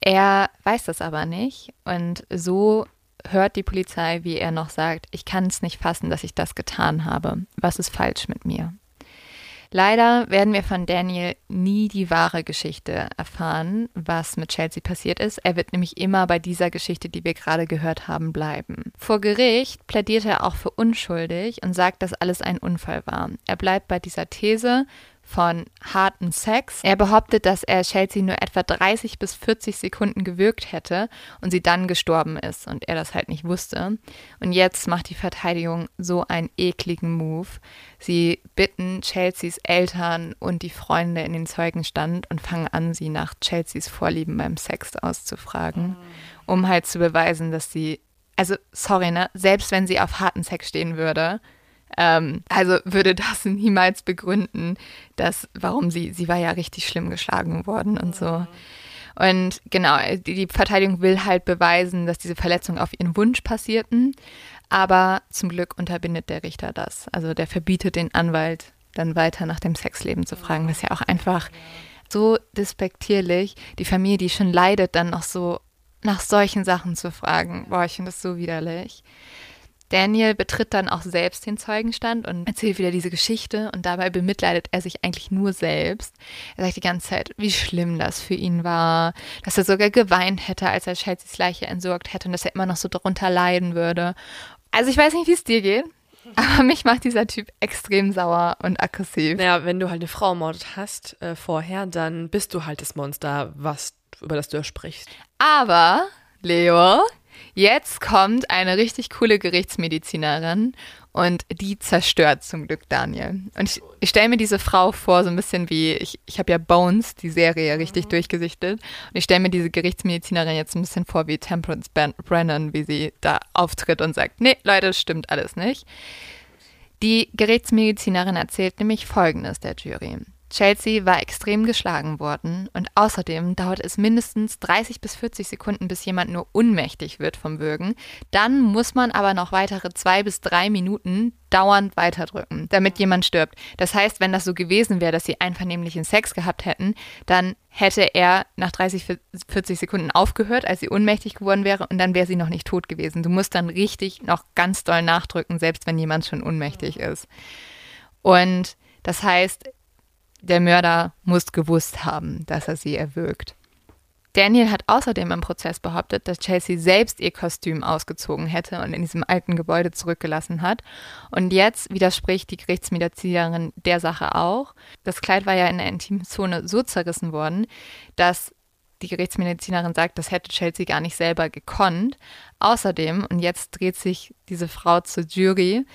Speaker 2: Er weiß das aber nicht und so hört die Polizei, wie er noch sagt, ich kann es nicht fassen, dass ich das getan habe. Was ist falsch mit mir? Leider werden wir von Daniel nie die wahre Geschichte erfahren, was mit Chelsea passiert ist. Er wird nämlich immer bei dieser Geschichte, die wir gerade gehört haben, bleiben. Vor Gericht plädiert er auch für unschuldig und sagt, dass alles ein Unfall war. Er bleibt bei dieser These von harten Sex. Er behauptet, dass er Chelsea nur etwa 30 bis 40 Sekunden gewürgt hätte und sie dann gestorben ist und er das halt nicht wusste. Und jetzt macht die Verteidigung so einen ekligen Move. Sie bitten Chelseas Eltern und die Freunde in den Zeugenstand und fangen an, sie nach Chelseas Vorlieben beim Sex auszufragen, um halt zu beweisen, dass sie, also sorry, ne, selbst wenn sie auf harten Sex stehen würde, ähm, also würde das (laughs) niemals begründen, dass, warum sie, sie war ja richtig schlimm geschlagen worden und so. Und genau, die, Verteidigung will halt beweisen, dass diese Verletzungen auf ihren Wunsch passierten. Aber zum Glück unterbindet der Richter das. Also der verbietet den Anwalt dann weiter nach dem Sexleben zu fragen. Das ist ja auch einfach so despektierlich, die Familie, die schon leidet, dann noch so nach solchen Sachen zu fragen. Boah, ich finde das so widerlich. Daniel betritt dann auch selbst den Zeugenstand und erzählt wieder diese Geschichte und dabei bemitleidet er sich eigentlich nur selbst. Er sagt die ganze Zeit, wie schlimm das für ihn war, dass er sogar geweint hätte, als er Chelseas Leiche entsorgt hätte und dass er immer noch so darunter leiden würde. Also ich weiß nicht, wie es dir geht, (laughs) aber mich macht dieser Typ extrem sauer und aggressiv.
Speaker 1: Naja, wenn du halt eine Frau ermordet hast äh, vorher, dann bist du halt das Monster, was, über das du sprichst.
Speaker 2: Aber, Leo, Jetzt kommt eine richtig coole Gerichtsmedizinerin und die zerstört zum Glück Daniel. Und ich, ich stelle mir diese Frau vor, so ein bisschen wie, ich, ich habe ja Bones, die Serie, richtig mhm. durchgesichtet. Und ich stelle mir diese Gerichtsmedizinerin jetzt ein bisschen vor wie Temperance Brennan, wie sie da auftritt und sagt, nee, Leute, das stimmt alles nicht. Die Gerichtsmedizinerin erzählt nämlich Folgendes der Jury. Chelsea war extrem geschlagen worden und außerdem dauert es mindestens 30 bis 40 Sekunden, bis jemand nur ohnmächtig wird vom Würgen. Dann muss man aber noch weitere zwei bis drei Minuten dauernd weiterdrücken, damit jemand stirbt. Das heißt, wenn das so gewesen wäre, dass sie einvernehmlichen Sex gehabt hätten, dann hätte er nach 30, 40 Sekunden aufgehört, als sie ohnmächtig geworden wäre und dann wäre sie noch nicht tot gewesen. Du musst dann richtig noch ganz doll nachdrücken, selbst wenn jemand schon ohnmächtig ist. Und das heißt, der Mörder muss gewusst haben, dass er sie erwürgt. Daniel hat außerdem im Prozess behauptet, dass Chelsea selbst ihr Kostüm ausgezogen hätte und in diesem alten Gebäude zurückgelassen hat. Und jetzt widerspricht die Gerichtsmedizinerin der Sache auch. Das Kleid war ja in der Intimzone so zerrissen worden, dass die Gerichtsmedizinerin sagt, das hätte Chelsea gar nicht selber gekonnt. Außerdem, und jetzt dreht sich diese Frau zur Jury,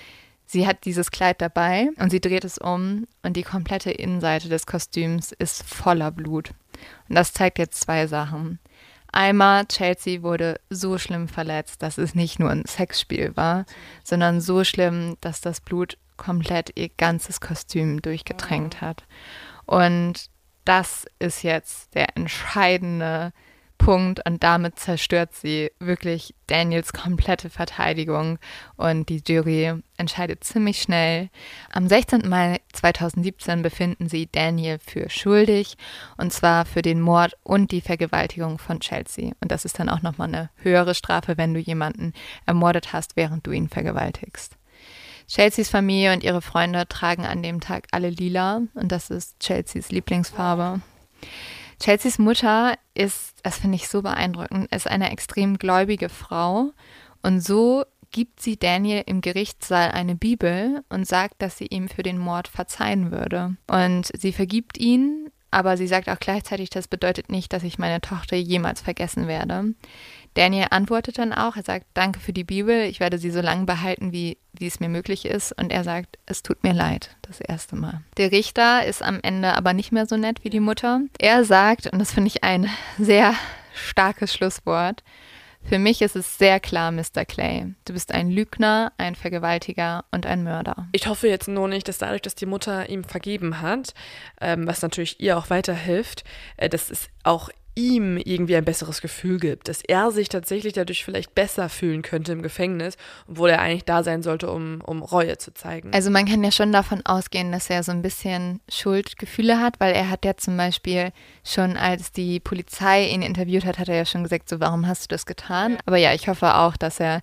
Speaker 2: Sie hat dieses Kleid dabei und sie dreht es um und die komplette Innenseite des Kostüms ist voller Blut. Und das zeigt jetzt zwei Sachen. Einmal, Chelsea wurde so schlimm verletzt, dass es nicht nur ein Sexspiel war, sondern so schlimm, dass das Blut komplett ihr ganzes Kostüm durchgetränkt hat. Und das ist jetzt der entscheidende Punkt und damit zerstört sie wirklich Daniels komplette Verteidigung und die Jury entscheidet ziemlich schnell. Am 16. Mai 2017 befinden sie Daniel für schuldig und zwar für den Mord und die Vergewaltigung von Chelsea. Und das ist dann auch nochmal eine höhere Strafe, wenn du jemanden ermordet hast, während du ihn vergewaltigst. Chelseas Familie und ihre Freunde tragen an dem Tag alle lila und das ist Chelseas Lieblingsfarbe. Chelseas Mutter ist, das finde ich so beeindruckend, ist eine extrem gläubige Frau und so gibt sie Daniel im Gerichtssaal eine Bibel und sagt, dass sie ihm für den Mord verzeihen würde. Und sie vergibt ihn, aber sie sagt auch gleichzeitig, das bedeutet nicht, dass ich meine Tochter jemals vergessen werde. Daniel antwortet dann auch, er sagt, danke für die Bibel, ich werde sie so lange behalten, wie, wie es mir möglich ist. Und er sagt, es tut mir leid, das erste Mal. Der Richter ist am Ende aber nicht mehr so nett wie die Mutter. Er sagt, und das finde ich ein sehr starkes Schlusswort, Für mich ist es sehr klar, Mr. Clay. Du bist ein Lügner, ein Vergewaltiger und ein Mörder.
Speaker 1: Ich hoffe jetzt nur nicht, dass dadurch, dass die Mutter ihm vergeben hat, ähm, was natürlich ihr auch weiterhilft, äh, dass es auch ihm irgendwie ein besseres Gefühl gibt, dass er sich tatsächlich dadurch vielleicht besser fühlen könnte im Gefängnis, obwohl er eigentlich da sein sollte, um, um Reue zu zeigen.
Speaker 2: Also man kann ja schon davon ausgehen, dass er so ein bisschen Schuldgefühle hat, weil er hat ja zum Beispiel schon, als die Polizei ihn interviewt hat, hat er ja schon gesagt, so warum hast du das getan? Aber ja, ich hoffe auch, dass er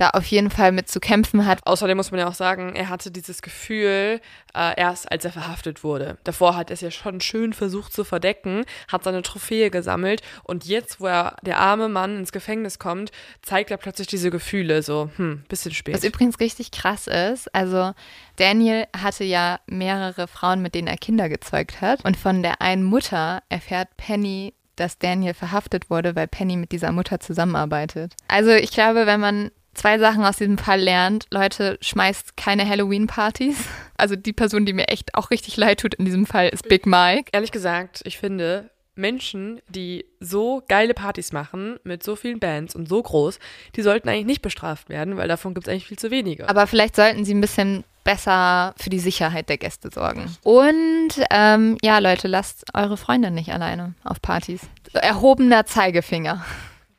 Speaker 2: da auf jeden Fall mit zu kämpfen hat.
Speaker 1: Außerdem muss man ja auch sagen, er hatte dieses Gefühl äh, erst, als er verhaftet wurde. Davor hat er es ja schon schön versucht zu verdecken, hat seine Trophäe gesammelt und jetzt, wo er, der arme Mann ins Gefängnis kommt, zeigt er plötzlich diese Gefühle so, hm, bisschen spät.
Speaker 2: Was übrigens richtig krass ist, also Daniel hatte ja mehrere Frauen, mit denen er Kinder gezeugt hat und von der einen Mutter erfährt Penny dass Daniel verhaftet wurde, weil Penny mit dieser Mutter zusammenarbeitet. Also ich glaube, wenn man zwei Sachen aus diesem Fall lernt. Leute, schmeißt keine Halloween-Partys. Also die Person, die mir echt auch richtig leid tut in diesem Fall, ist Big Mike.
Speaker 1: Ehrlich gesagt, ich finde, Menschen, die so geile Partys machen, mit so vielen Bands und so groß, die sollten eigentlich nicht bestraft werden, weil davon gibt es eigentlich viel zu wenige.
Speaker 2: Aber vielleicht sollten sie ein bisschen besser für die Sicherheit der Gäste sorgen. Und ähm, ja, Leute, lasst eure Freunde nicht alleine auf Partys. Erhobener Zeigefinger.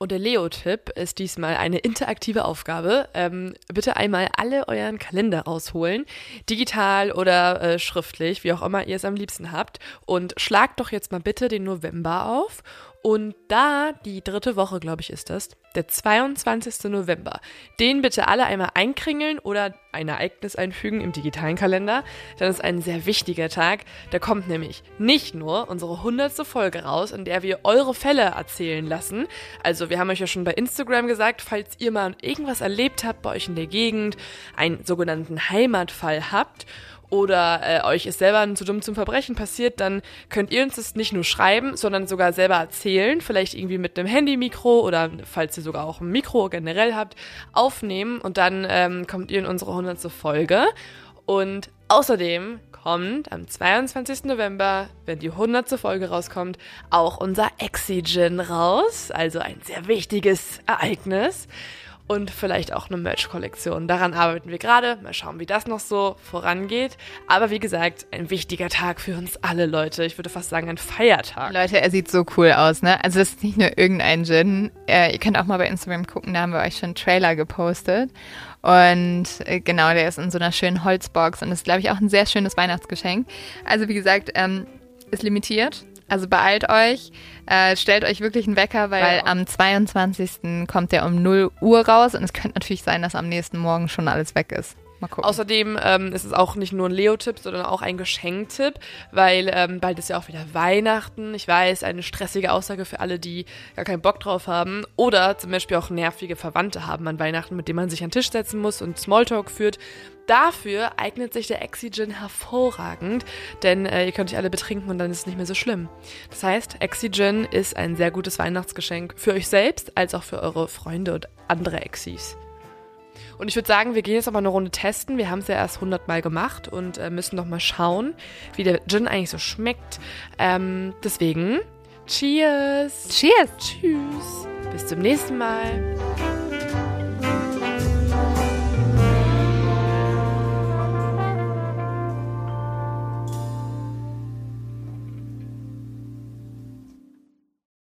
Speaker 1: Und der Leo-Tipp ist diesmal eine interaktive Aufgabe. Ähm, bitte einmal alle euren Kalender rausholen, digital oder äh, schriftlich, wie auch immer ihr es am liebsten habt. Und schlagt doch jetzt mal bitte den November auf und da, die dritte Woche, glaube ich, ist das, der 22. November, den bitte alle einmal einkringeln oder ein Ereignis einfügen im digitalen Kalender. Dann ist ein sehr wichtiger Tag. Da kommt nämlich nicht nur unsere 100. Folge raus, in der wir eure Fälle erzählen lassen. Also wir haben euch ja schon bei Instagram gesagt, falls ihr mal irgendwas erlebt habt bei euch in der Gegend, einen sogenannten Heimatfall habt oder äh, euch ist selber zu dumm zum Verbrechen passiert, dann könnt ihr uns das nicht nur schreiben, sondern sogar selber erzählen, vielleicht irgendwie mit einem Handy-Mikro oder falls ihr sogar auch ein Mikro generell habt, aufnehmen und dann ähm, kommt ihr in unsere 100. Folge. Und außerdem kommt am 22. November, wenn die 100. Folge rauskommt, auch unser Exigin raus, also ein sehr wichtiges Ereignis und vielleicht auch eine Merch-Kollektion. Daran arbeiten wir gerade. Mal schauen, wie das noch so vorangeht. Aber wie gesagt, ein wichtiger Tag für uns alle Leute. Ich würde fast sagen, ein Feiertag.
Speaker 2: Leute, er sieht so cool aus, ne? Also, das ist nicht nur irgendein Gin. Äh, ihr könnt auch mal bei Instagram gucken, da haben wir euch schon einen Trailer gepostet. Und äh, genau, der ist in so einer schönen Holzbox und ist, glaube ich, auch ein sehr schönes Weihnachtsgeschenk. Also, wie gesagt, ähm, ist limitiert. Also beeilt euch, äh, stellt euch wirklich einen Wecker, weil ja. am 22. kommt der um 0 Uhr raus und es könnte natürlich sein, dass am nächsten Morgen schon alles weg ist.
Speaker 1: Mal gucken. Außerdem ähm, ist es auch nicht nur ein Leo-Tipp, sondern auch ein Geschenktipp, weil ähm, bald ist ja auch wieder Weihnachten. Ich weiß, eine stressige Aussage für alle, die gar keinen Bock drauf haben oder zum Beispiel auch nervige Verwandte haben an Weihnachten, mit denen man sich an den Tisch setzen muss und Smalltalk führt. Dafür eignet sich der Exigen hervorragend, denn äh, ihr könnt euch alle betrinken und dann ist es nicht mehr so schlimm. Das heißt, Exigen ist ein sehr gutes Weihnachtsgeschenk für euch selbst als auch für eure Freunde und andere Exis. Und ich würde sagen, wir gehen jetzt noch mal eine Runde testen. Wir haben es ja erst 100 Mal gemacht und äh, müssen noch mal schauen, wie der Gin eigentlich so schmeckt. Ähm, deswegen, cheers.
Speaker 2: Cheers.
Speaker 1: Tschüss. Bis zum nächsten Mal.